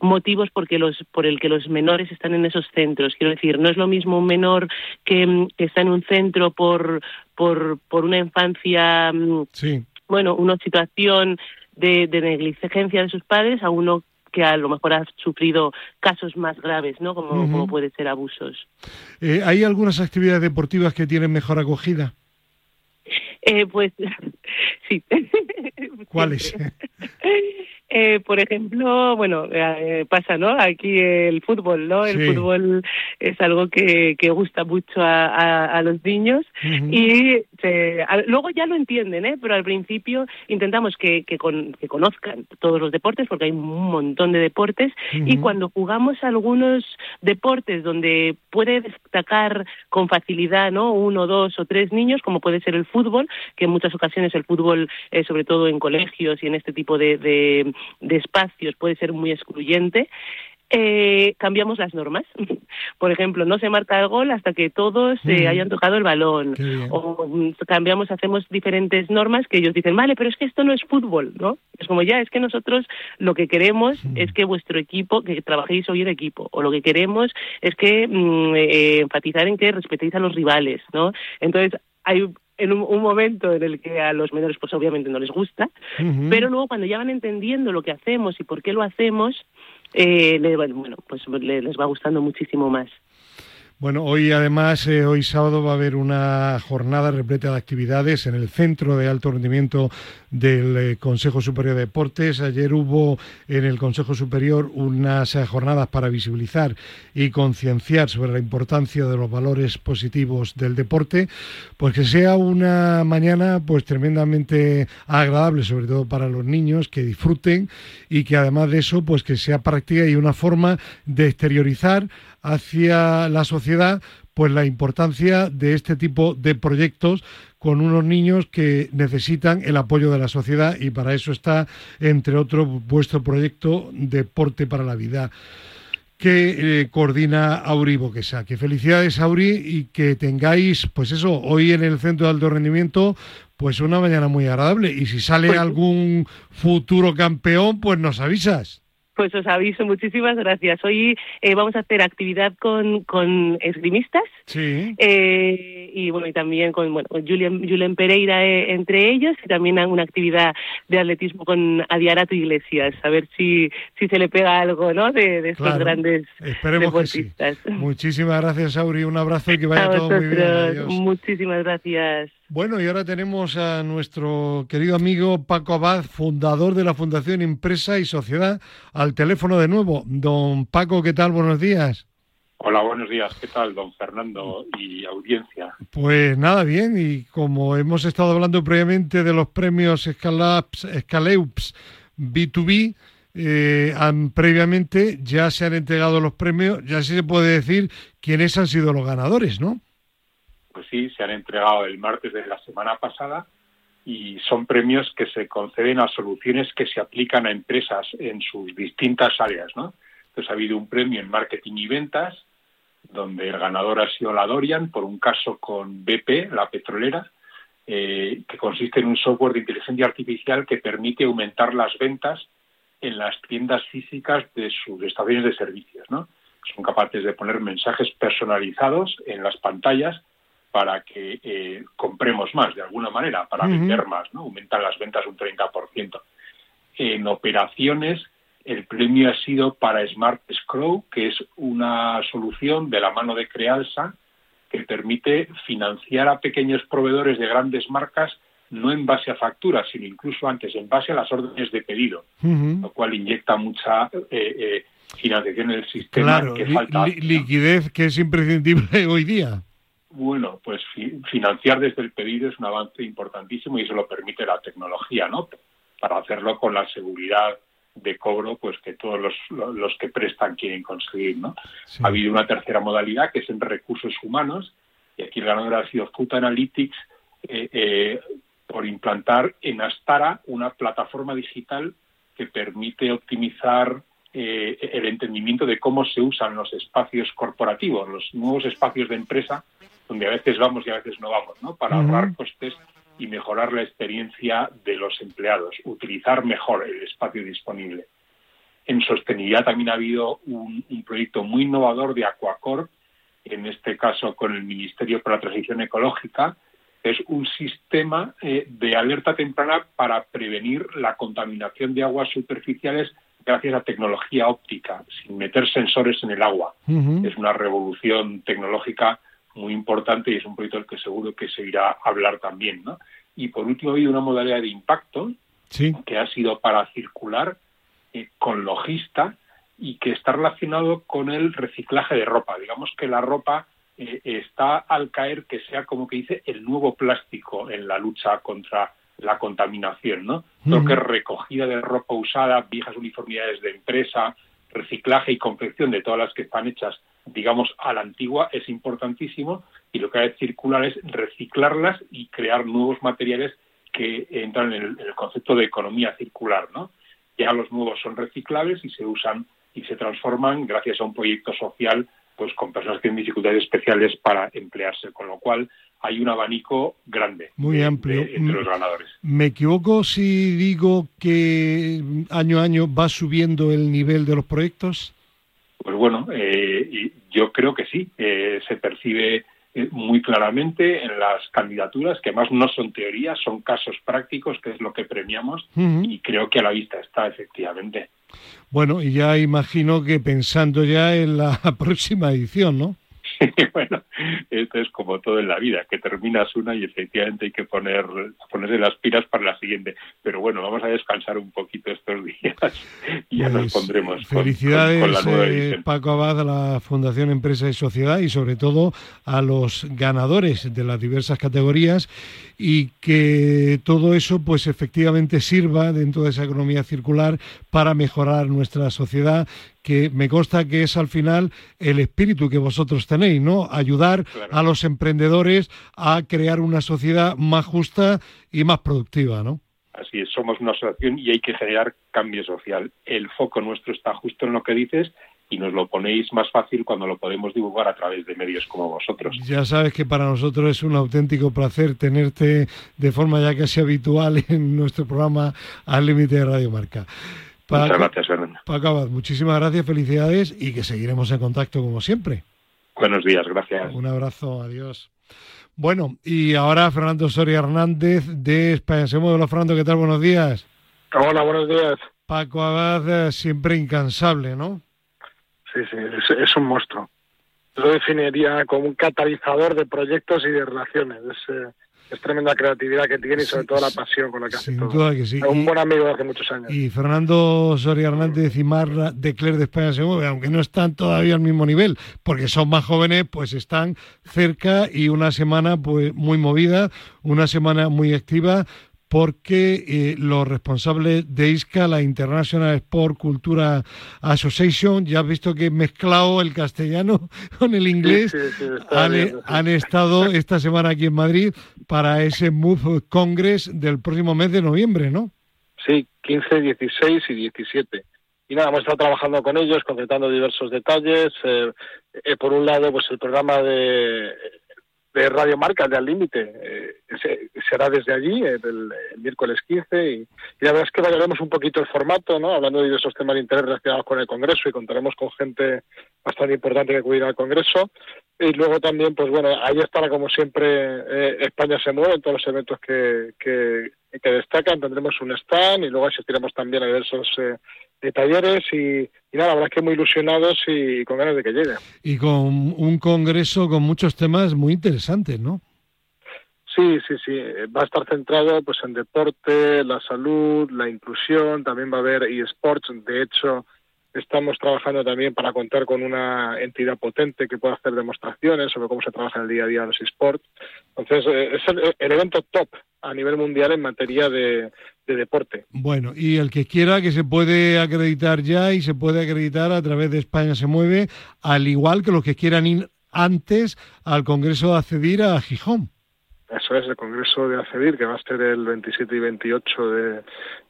Speaker 9: motivos porque los, por el que los menores están en esos centros. Quiero decir, no es lo mismo un menor que, que está en un centro por, por, por una infancia,
Speaker 4: sí.
Speaker 9: bueno, una situación de, de negligencia de sus padres a uno que a lo mejor ha sufrido casos más graves, ¿no? Como, uh -huh. como puede ser abusos.
Speaker 4: Eh, ¿Hay algunas actividades deportivas que tienen mejor acogida?
Speaker 9: Eh, pues sí.
Speaker 4: ¿Cuáles?
Speaker 9: Eh, por ejemplo, bueno, eh, pasa, ¿no? Aquí el fútbol, ¿no? El fútbol es algo que, que gusta mucho a, a, a los niños uh -huh. y se, a, luego ya lo entienden, ¿eh? Pero al principio intentamos que, que, con, que, conozcan todos los deportes porque hay un montón de deportes uh -huh. y cuando jugamos algunos deportes donde puede destacar con facilidad, ¿no? Uno, dos o tres niños, como puede ser el fútbol, que en muchas ocasiones el fútbol, eh, sobre todo en colegios y en este tipo de, de de espacios puede ser muy excluyente, eh, cambiamos las normas. Por ejemplo, no se marca el gol hasta que todos eh, hayan tocado el balón. O um, cambiamos, hacemos diferentes normas que ellos dicen, vale, pero es que esto no es fútbol, ¿no? Es como ya, es que nosotros lo que queremos mm. es que vuestro equipo, que trabajéis hoy en equipo, o lo que queremos es que mm, eh, enfatizar en que respetéis a los rivales, ¿no? Entonces, hay en un, un, momento en el que a los menores pues obviamente no les gusta, uh -huh. pero luego cuando ya van entendiendo lo que hacemos y por qué lo hacemos, eh, bueno, pues le, les va gustando muchísimo más.
Speaker 4: Bueno, hoy además, eh, hoy sábado va a haber una jornada repleta de actividades en el Centro de Alto Rendimiento del eh, Consejo Superior de Deportes. Ayer hubo en el Consejo Superior unas eh, jornadas para visibilizar y concienciar sobre la importancia de los valores positivos del deporte, pues que sea una mañana pues tremendamente agradable, sobre todo para los niños, que disfruten y que además de eso, pues que sea práctica y una forma de exteriorizar hacia la sociedad pues la importancia de este tipo de proyectos con unos niños que necesitan el apoyo de la sociedad y para eso está, entre otros, vuestro proyecto Deporte para la Vida que eh, coordina Auri Boquesa. Que felicidades, Auri, y que tengáis, pues eso, hoy en el Centro de Alto Rendimiento, pues una mañana muy agradable. Y si sale pues, algún futuro campeón, pues nos avisas.
Speaker 9: Pues os aviso, muchísimas gracias. Hoy eh, vamos a hacer actividad con, con esgrimistas.
Speaker 4: Sí.
Speaker 9: Eh, y bueno, y también con, bueno, con Julián, Julián Pereira eh, entre ellos, y también una actividad de atletismo con Adiarato Iglesias, a ver si, si se le pega algo, ¿no? De, de estos
Speaker 4: Claro.
Speaker 9: grandes
Speaker 4: Esperemos que sí.
Speaker 9: deportistas.
Speaker 4: Muchísimas gracias, Auri. Un abrazo y que vaya
Speaker 9: A
Speaker 4: todo muy bien. Adiós.
Speaker 9: muchísimas gracias.
Speaker 4: Bueno, y ahora tenemos a nuestro querido amigo Paco Abad, fundador de la Fundación Empresa y Sociedad, al teléfono de nuevo. Don Paco, ¿qué tal? Buenos días.
Speaker 10: Hola, buenos días. ¿Qué tal, don Fernando y audiencia?
Speaker 4: Pues nada, bien, y como hemos estado hablando previamente de los premios Scalaps, Scaleups B2B, eh, han- previamente ya se han entregado los premios, ya sí se puede decir quiénes han sido los ganadores, ¿no?
Speaker 10: Sí, se han entregado el martes de la semana pasada y son premios que se conceden a soluciones que se aplican a empresas en sus distintas áreas, ¿no? Entonces ha habido un premio en marketing y ventas, donde el ganador ha sido la Dorian por un caso con BP, la petrolera, eh, que consiste en un software de inteligencia artificial que permite aumentar las ventas en las tiendas físicas de sus estaciones de servicios, ¿no? Son capaces de poner mensajes personalizados en las pantallas para que eh, compremos más, de alguna manera, para vender más, ¿no? Aumentan las ventas un 30%. En operaciones, el premio ha sido para Smart Scroll, que es una solución de la mano de Crealsa que permite financiar a pequeños proveedores de grandes marcas no en base a facturas, sino incluso antes, en base a las órdenes de pedido, lo cual inyecta mucha eh, eh, financiación en el sistema
Speaker 4: Claro,
Speaker 10: que
Speaker 4: li-
Speaker 10: falta.
Speaker 4: li- liquidez que es imprescindible hoy día.
Speaker 10: Bueno, pues fi- financiar desde el pedido es un avance importantísimo y eso lo permite la tecnología, ¿no? Para hacerlo con la seguridad de cobro, pues que todos los, los que prestan quieren conseguir, ¿no? Ha habido una tercera modalidad que es en recursos humanos y aquí el ganador ha sido Food Analytics eh, eh, por implantar en Astara una plataforma digital que permite optimizar eh, el entendimiento de cómo se usan los espacios corporativos, los nuevos espacios de empresa, donde a veces vamos y a veces no vamos, ¿no? Para ahorrar costes y mejorar la experiencia de los empleados, utilizar mejor el espacio disponible. En sostenibilidad también ha habido un, un proyecto muy innovador de Aquacorp, en este caso con el Ministerio para la Transición Ecológica, es un sistema eh, de alerta temprana para prevenir la contaminación de aguas superficiales gracias a tecnología óptica, sin meter sensores en el agua. Es una revolución tecnológica muy importante y es un proyecto del que seguro que se irá a hablar también. ¿no? Y por último, ha habido una modalidad de impacto
Speaker 4: Sí.
Speaker 10: que ha sido para circular eh, con logista y que está relacionado con el reciclaje de ropa. Digamos que la ropa eh, está al caer que sea como que dice el nuevo plástico en la lucha contra la contaminación, ¿no? Lo que es recogida de ropa usada, viejas uniformidades de empresa, reciclaje y confección de todas las que están hechas, digamos, a la antigua es importantísimo y lo que hay que circular es reciclarlas y crear nuevos materiales que entran en el, en el concepto de economía circular, ¿no? Ya los nuevos son reciclables y se usan y se transforman gracias a un proyecto social pues con personas que tienen dificultades especiales para emplearse, con lo cual hay un abanico grande
Speaker 4: Muy
Speaker 10: de-
Speaker 4: amplio.
Speaker 10: de- entre los ganadores.
Speaker 4: ¿Me equivoco si digo que año a año va subiendo el nivel de los proyectos?
Speaker 10: Pues bueno, eh, yo creo que sí, eh, se percibe eh, muy claramente en las candidaturas, que además no son teorías, son casos prácticos, que es lo que premiamos, y creo que a la vista está efectivamente.
Speaker 4: Bueno, y ya imagino que pensando ya en la próxima edición, ¿no?
Speaker 10: bueno, esto es como todo en la vida, que terminas una y efectivamente hay que poner ponerse las pilas para la siguiente. Pero bueno, vamos a descansar un poquito estos días y ya nos
Speaker 4: Pues,
Speaker 10: pondremos
Speaker 4: Felicidades,
Speaker 10: con, con la nueva
Speaker 4: eh. Paco Abad, a la Fundación Empresa y Sociedad y sobre todo a los ganadores de las diversas categorías y que todo eso pues efectivamente sirva dentro de esa economía circular para mejorar nuestra sociedad que me consta que es al final el espíritu que vosotros tenéis, ¿no? Ayudar a los emprendedores a crear una sociedad más justa y más productiva, ¿no?
Speaker 10: Así es, somos una asociación y hay que generar cambio social. El foco nuestro está justo en lo que dices y nos lo ponéis más fácil cuando lo podemos divulgar a través de medios como vosotros.
Speaker 4: Ya sabes que para nosotros es un auténtico placer tenerte de forma ya casi habitual en nuestro programa Al Límite de Radio Marca.
Speaker 10: Muchas gracias, Fernando.
Speaker 4: Paco Abad, muchísimas gracias, felicidades y que seguiremos en contacto como siempre.
Speaker 10: Buenos días, gracias.
Speaker 4: Un abrazo, adiós. Bueno, y ahora Fernando Soria Hernández de España Se Mueve. Hola, Fernando, ¿qué tal? Buenos días.
Speaker 11: Hola, buenos días.
Speaker 4: Paco Abad, eh, siempre incansable, ¿no?
Speaker 11: Sí, sí, es, es un monstruo. Lo definiría como un catalizador de proyectos y de relaciones. Es, eh, es tremenda creatividad que tiene y sobre todo la pasión con la que hace todo.
Speaker 4: duda que sí.
Speaker 11: Es un
Speaker 4: Y-
Speaker 11: buen amigo de hace muchos años.
Speaker 4: Y Fernando Soria Hernández y Marra de Cler de España se mueve, aunque no están todavía al mismo nivel, porque son más jóvenes, pues están cerca y una semana pues muy movida, una semana muy activa, porque eh, los responsables de ISCA, la International Sport Cultura Association, ya has visto que he mezclado el castellano con el inglés,
Speaker 11: Sí, sí, sí, está
Speaker 4: han,
Speaker 11: bien, sí.
Speaker 4: han estado esta semana aquí en Madrid para ese Move Congress del próximo mes de noviembre, ¿no?
Speaker 11: Sí, 15, 16 y 17. Y nada, hemos estado trabajando con ellos, concretando diversos detalles. Eh, eh, por un lado, pues el programa de, de Radio Marca, de Al Límite, eh, se- será desde allí, eh, el, miércoles 15. Y, y la verdad es que variaremos un poquito el formato, ¿no? Hablando de diversos temas de interés relacionados con el Congreso y contaremos con gente bastante importante que acudirá al Congreso. Y luego también, pues bueno, ahí estará como siempre eh, España se mueve en todos los eventos que, que, que destacan. Tendremos un stand y luego asistiremos también a diversos eh, eh, talleres y, y nada, la verdad es que muy ilusionados y con ganas de que llegue.
Speaker 4: Y con un congreso con muchos temas muy interesantes, ¿no?
Speaker 11: Sí, sí, sí. Va a estar centrado pues en deporte, la salud, la inclusión. También va a haber eSports. De hecho, estamos trabajando también para contar con una entidad potente que pueda hacer demostraciones sobre cómo se trabaja en el día a día los eSports. Entonces, eh, es el, el evento top a nivel mundial en materia de, de deporte.
Speaker 4: Bueno, y el que quiera que se puede acreditar ya y se puede acreditar a través de España se mueve, al igual que los que quieran ir antes al Congreso de Acedir a Gijón.
Speaker 11: Eso es el Congreso de ACEDIR, que va a ser el 27 y 28 de,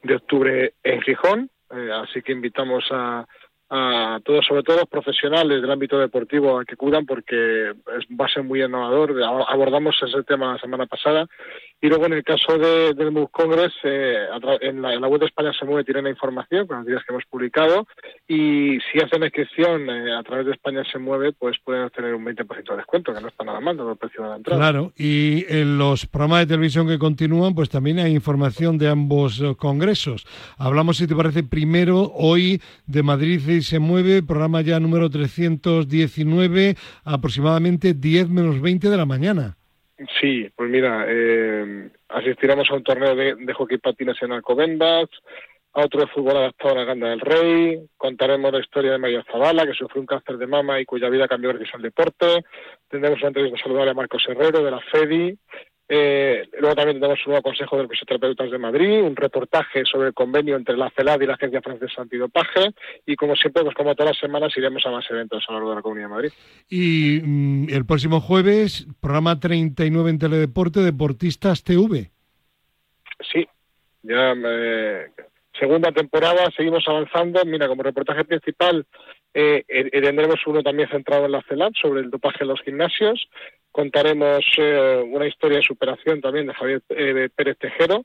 Speaker 11: de octubre en Gijón. Eh, así que invitamos a, a todos, sobre todo los profesionales del ámbito deportivo, a que acudan porque es, va a ser muy innovador. Abordamos ese tema la semana pasada. Y luego, en el caso de, del MUC Congress, eh, en, la, en la web de España se mueve, tienen la información con los días que hemos publicado. Y si hacen inscripción eh, a través de España se mueve, pues pueden obtener un 20% de descuento, que no está nada mal, dado el precio de la entrada.
Speaker 4: Claro, y en los programas de televisión que continúan, pues también hay información de ambos eh, congresos. Hablamos, si te parece, primero hoy de Madrid y se mueve, programa ya número 319, aproximadamente 10 menos 20 de la mañana.
Speaker 11: Sí, pues mira, eh, asistiremos a un torneo de, de hockey patines en Alcobendas, a otro de fútbol adaptado en la Ganda del Rey, contaremos la historia de María Zavala, que sufrió un cáncer de mama y cuya vida cambió gracias al deporte, tendremos una entrevista saludable a Marcos Herrero de la FEDI, eh, luego también tendremos un nuevo consejo de los fisioterapeutas de Madrid, un reportaje sobre el convenio entre la CELAD y la Agencia Francesa Antidopaje, y como siempre, pues como todas las semanas, iremos a más eventos a lo largo de la Comunidad de Madrid.
Speaker 4: Y mm, el próximo jueves, programa 39 en Teledeporte, Deportistas TV.
Speaker 11: Sí, ya eh, segunda temporada, seguimos avanzando. Mira, como reportaje principal eh, tendremos uno también centrado en la CELAT sobre el dopaje en los gimnasios. Contaremos eh, una historia de superación también de Javier eh, Pérez Tejero.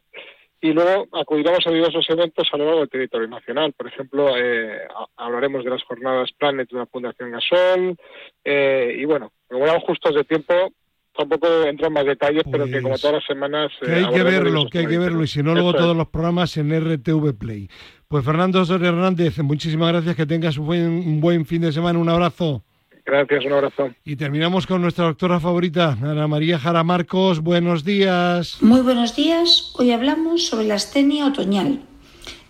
Speaker 11: Y luego acudiremos a diversos eventos a lo largo del territorio nacional. Por ejemplo, eh, hablaremos de las jornadas Planet de la Fundación Gasol. eh, y bueno, como justos de tiempo, tampoco entro en más detalles, pero que como todas las semanas...
Speaker 4: Que
Speaker 11: eh,
Speaker 4: hay que
Speaker 11: abordaremos
Speaker 4: verlo, que hay que verlo, y si no, luego
Speaker 11: Eso es.
Speaker 4: todos los programas en RTV Play. Pues Fernando Soria Hernández, muchísimas gracias, que tengas un buen, un buen fin de semana, un abrazo.
Speaker 11: Gracias, un abrazo.
Speaker 4: Y terminamos con nuestra doctora favorita, Ana María Jara Marcos. Buenos días.
Speaker 12: Muy buenos días. Hoy hablamos sobre la astenia otoñal.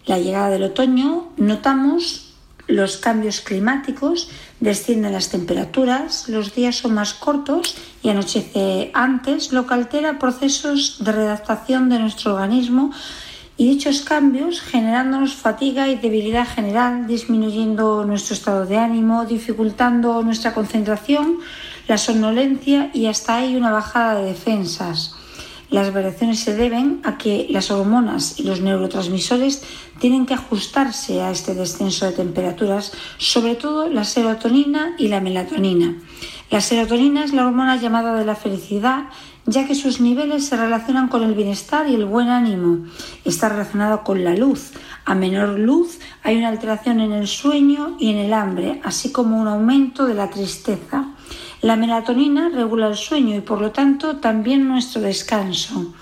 Speaker 12: La llegada del otoño notamos los cambios climáticos, descienden las temperaturas, los días son más cortos y anochece antes, lo que altera procesos de redactación de nuestro organismo y dichos cambios generándonos fatiga y debilidad general, disminuyendo nuestro estado de ánimo, dificultando nuestra concentración, la somnolencia y hasta ahí una bajada de defensas. Las variaciones se deben a que las hormonas y los neurotransmisores tienen que ajustarse a este descenso de temperaturas, sobre todo la serotonina y la melatonina. La serotonina es la hormona llamada de la felicidad, ya que sus niveles se relacionan con el bienestar y el buen ánimo. Está relacionado con la luz. A menor luz hay una alteración en el sueño y en el hambre, así como un aumento de la tristeza. La melatonina regula el sueño y por lo tanto también nuestro descanso.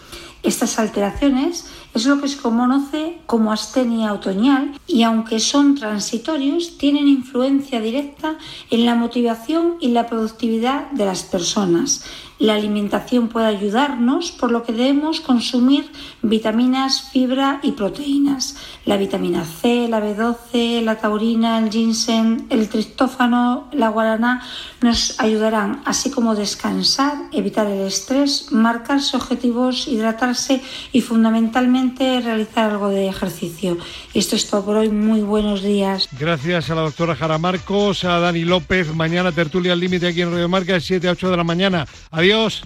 Speaker 12: Estas alteraciones es lo que se conoce como astenia otoñal y aunque son transitorios, tienen influencia directa en la motivación y la productividad de las personas. La alimentación puede ayudarnos, por lo que debemos consumir vitaminas, fibra y proteínas. La vitamina C, la B12, la taurina, el ginseng, el triptófano, la guaraná nos ayudarán, así como descansar, evitar el estrés, marcarse objetivos, hidratarse y fundamentalmente realizar algo de ejercicio. Esto es todo por hoy. Muy buenos días.
Speaker 4: Gracias a la doctora Jara Marcos, a Dani López. Mañana tertulia al límite aquí en Radio Marca, 7 a 8 de la mañana. Adiós.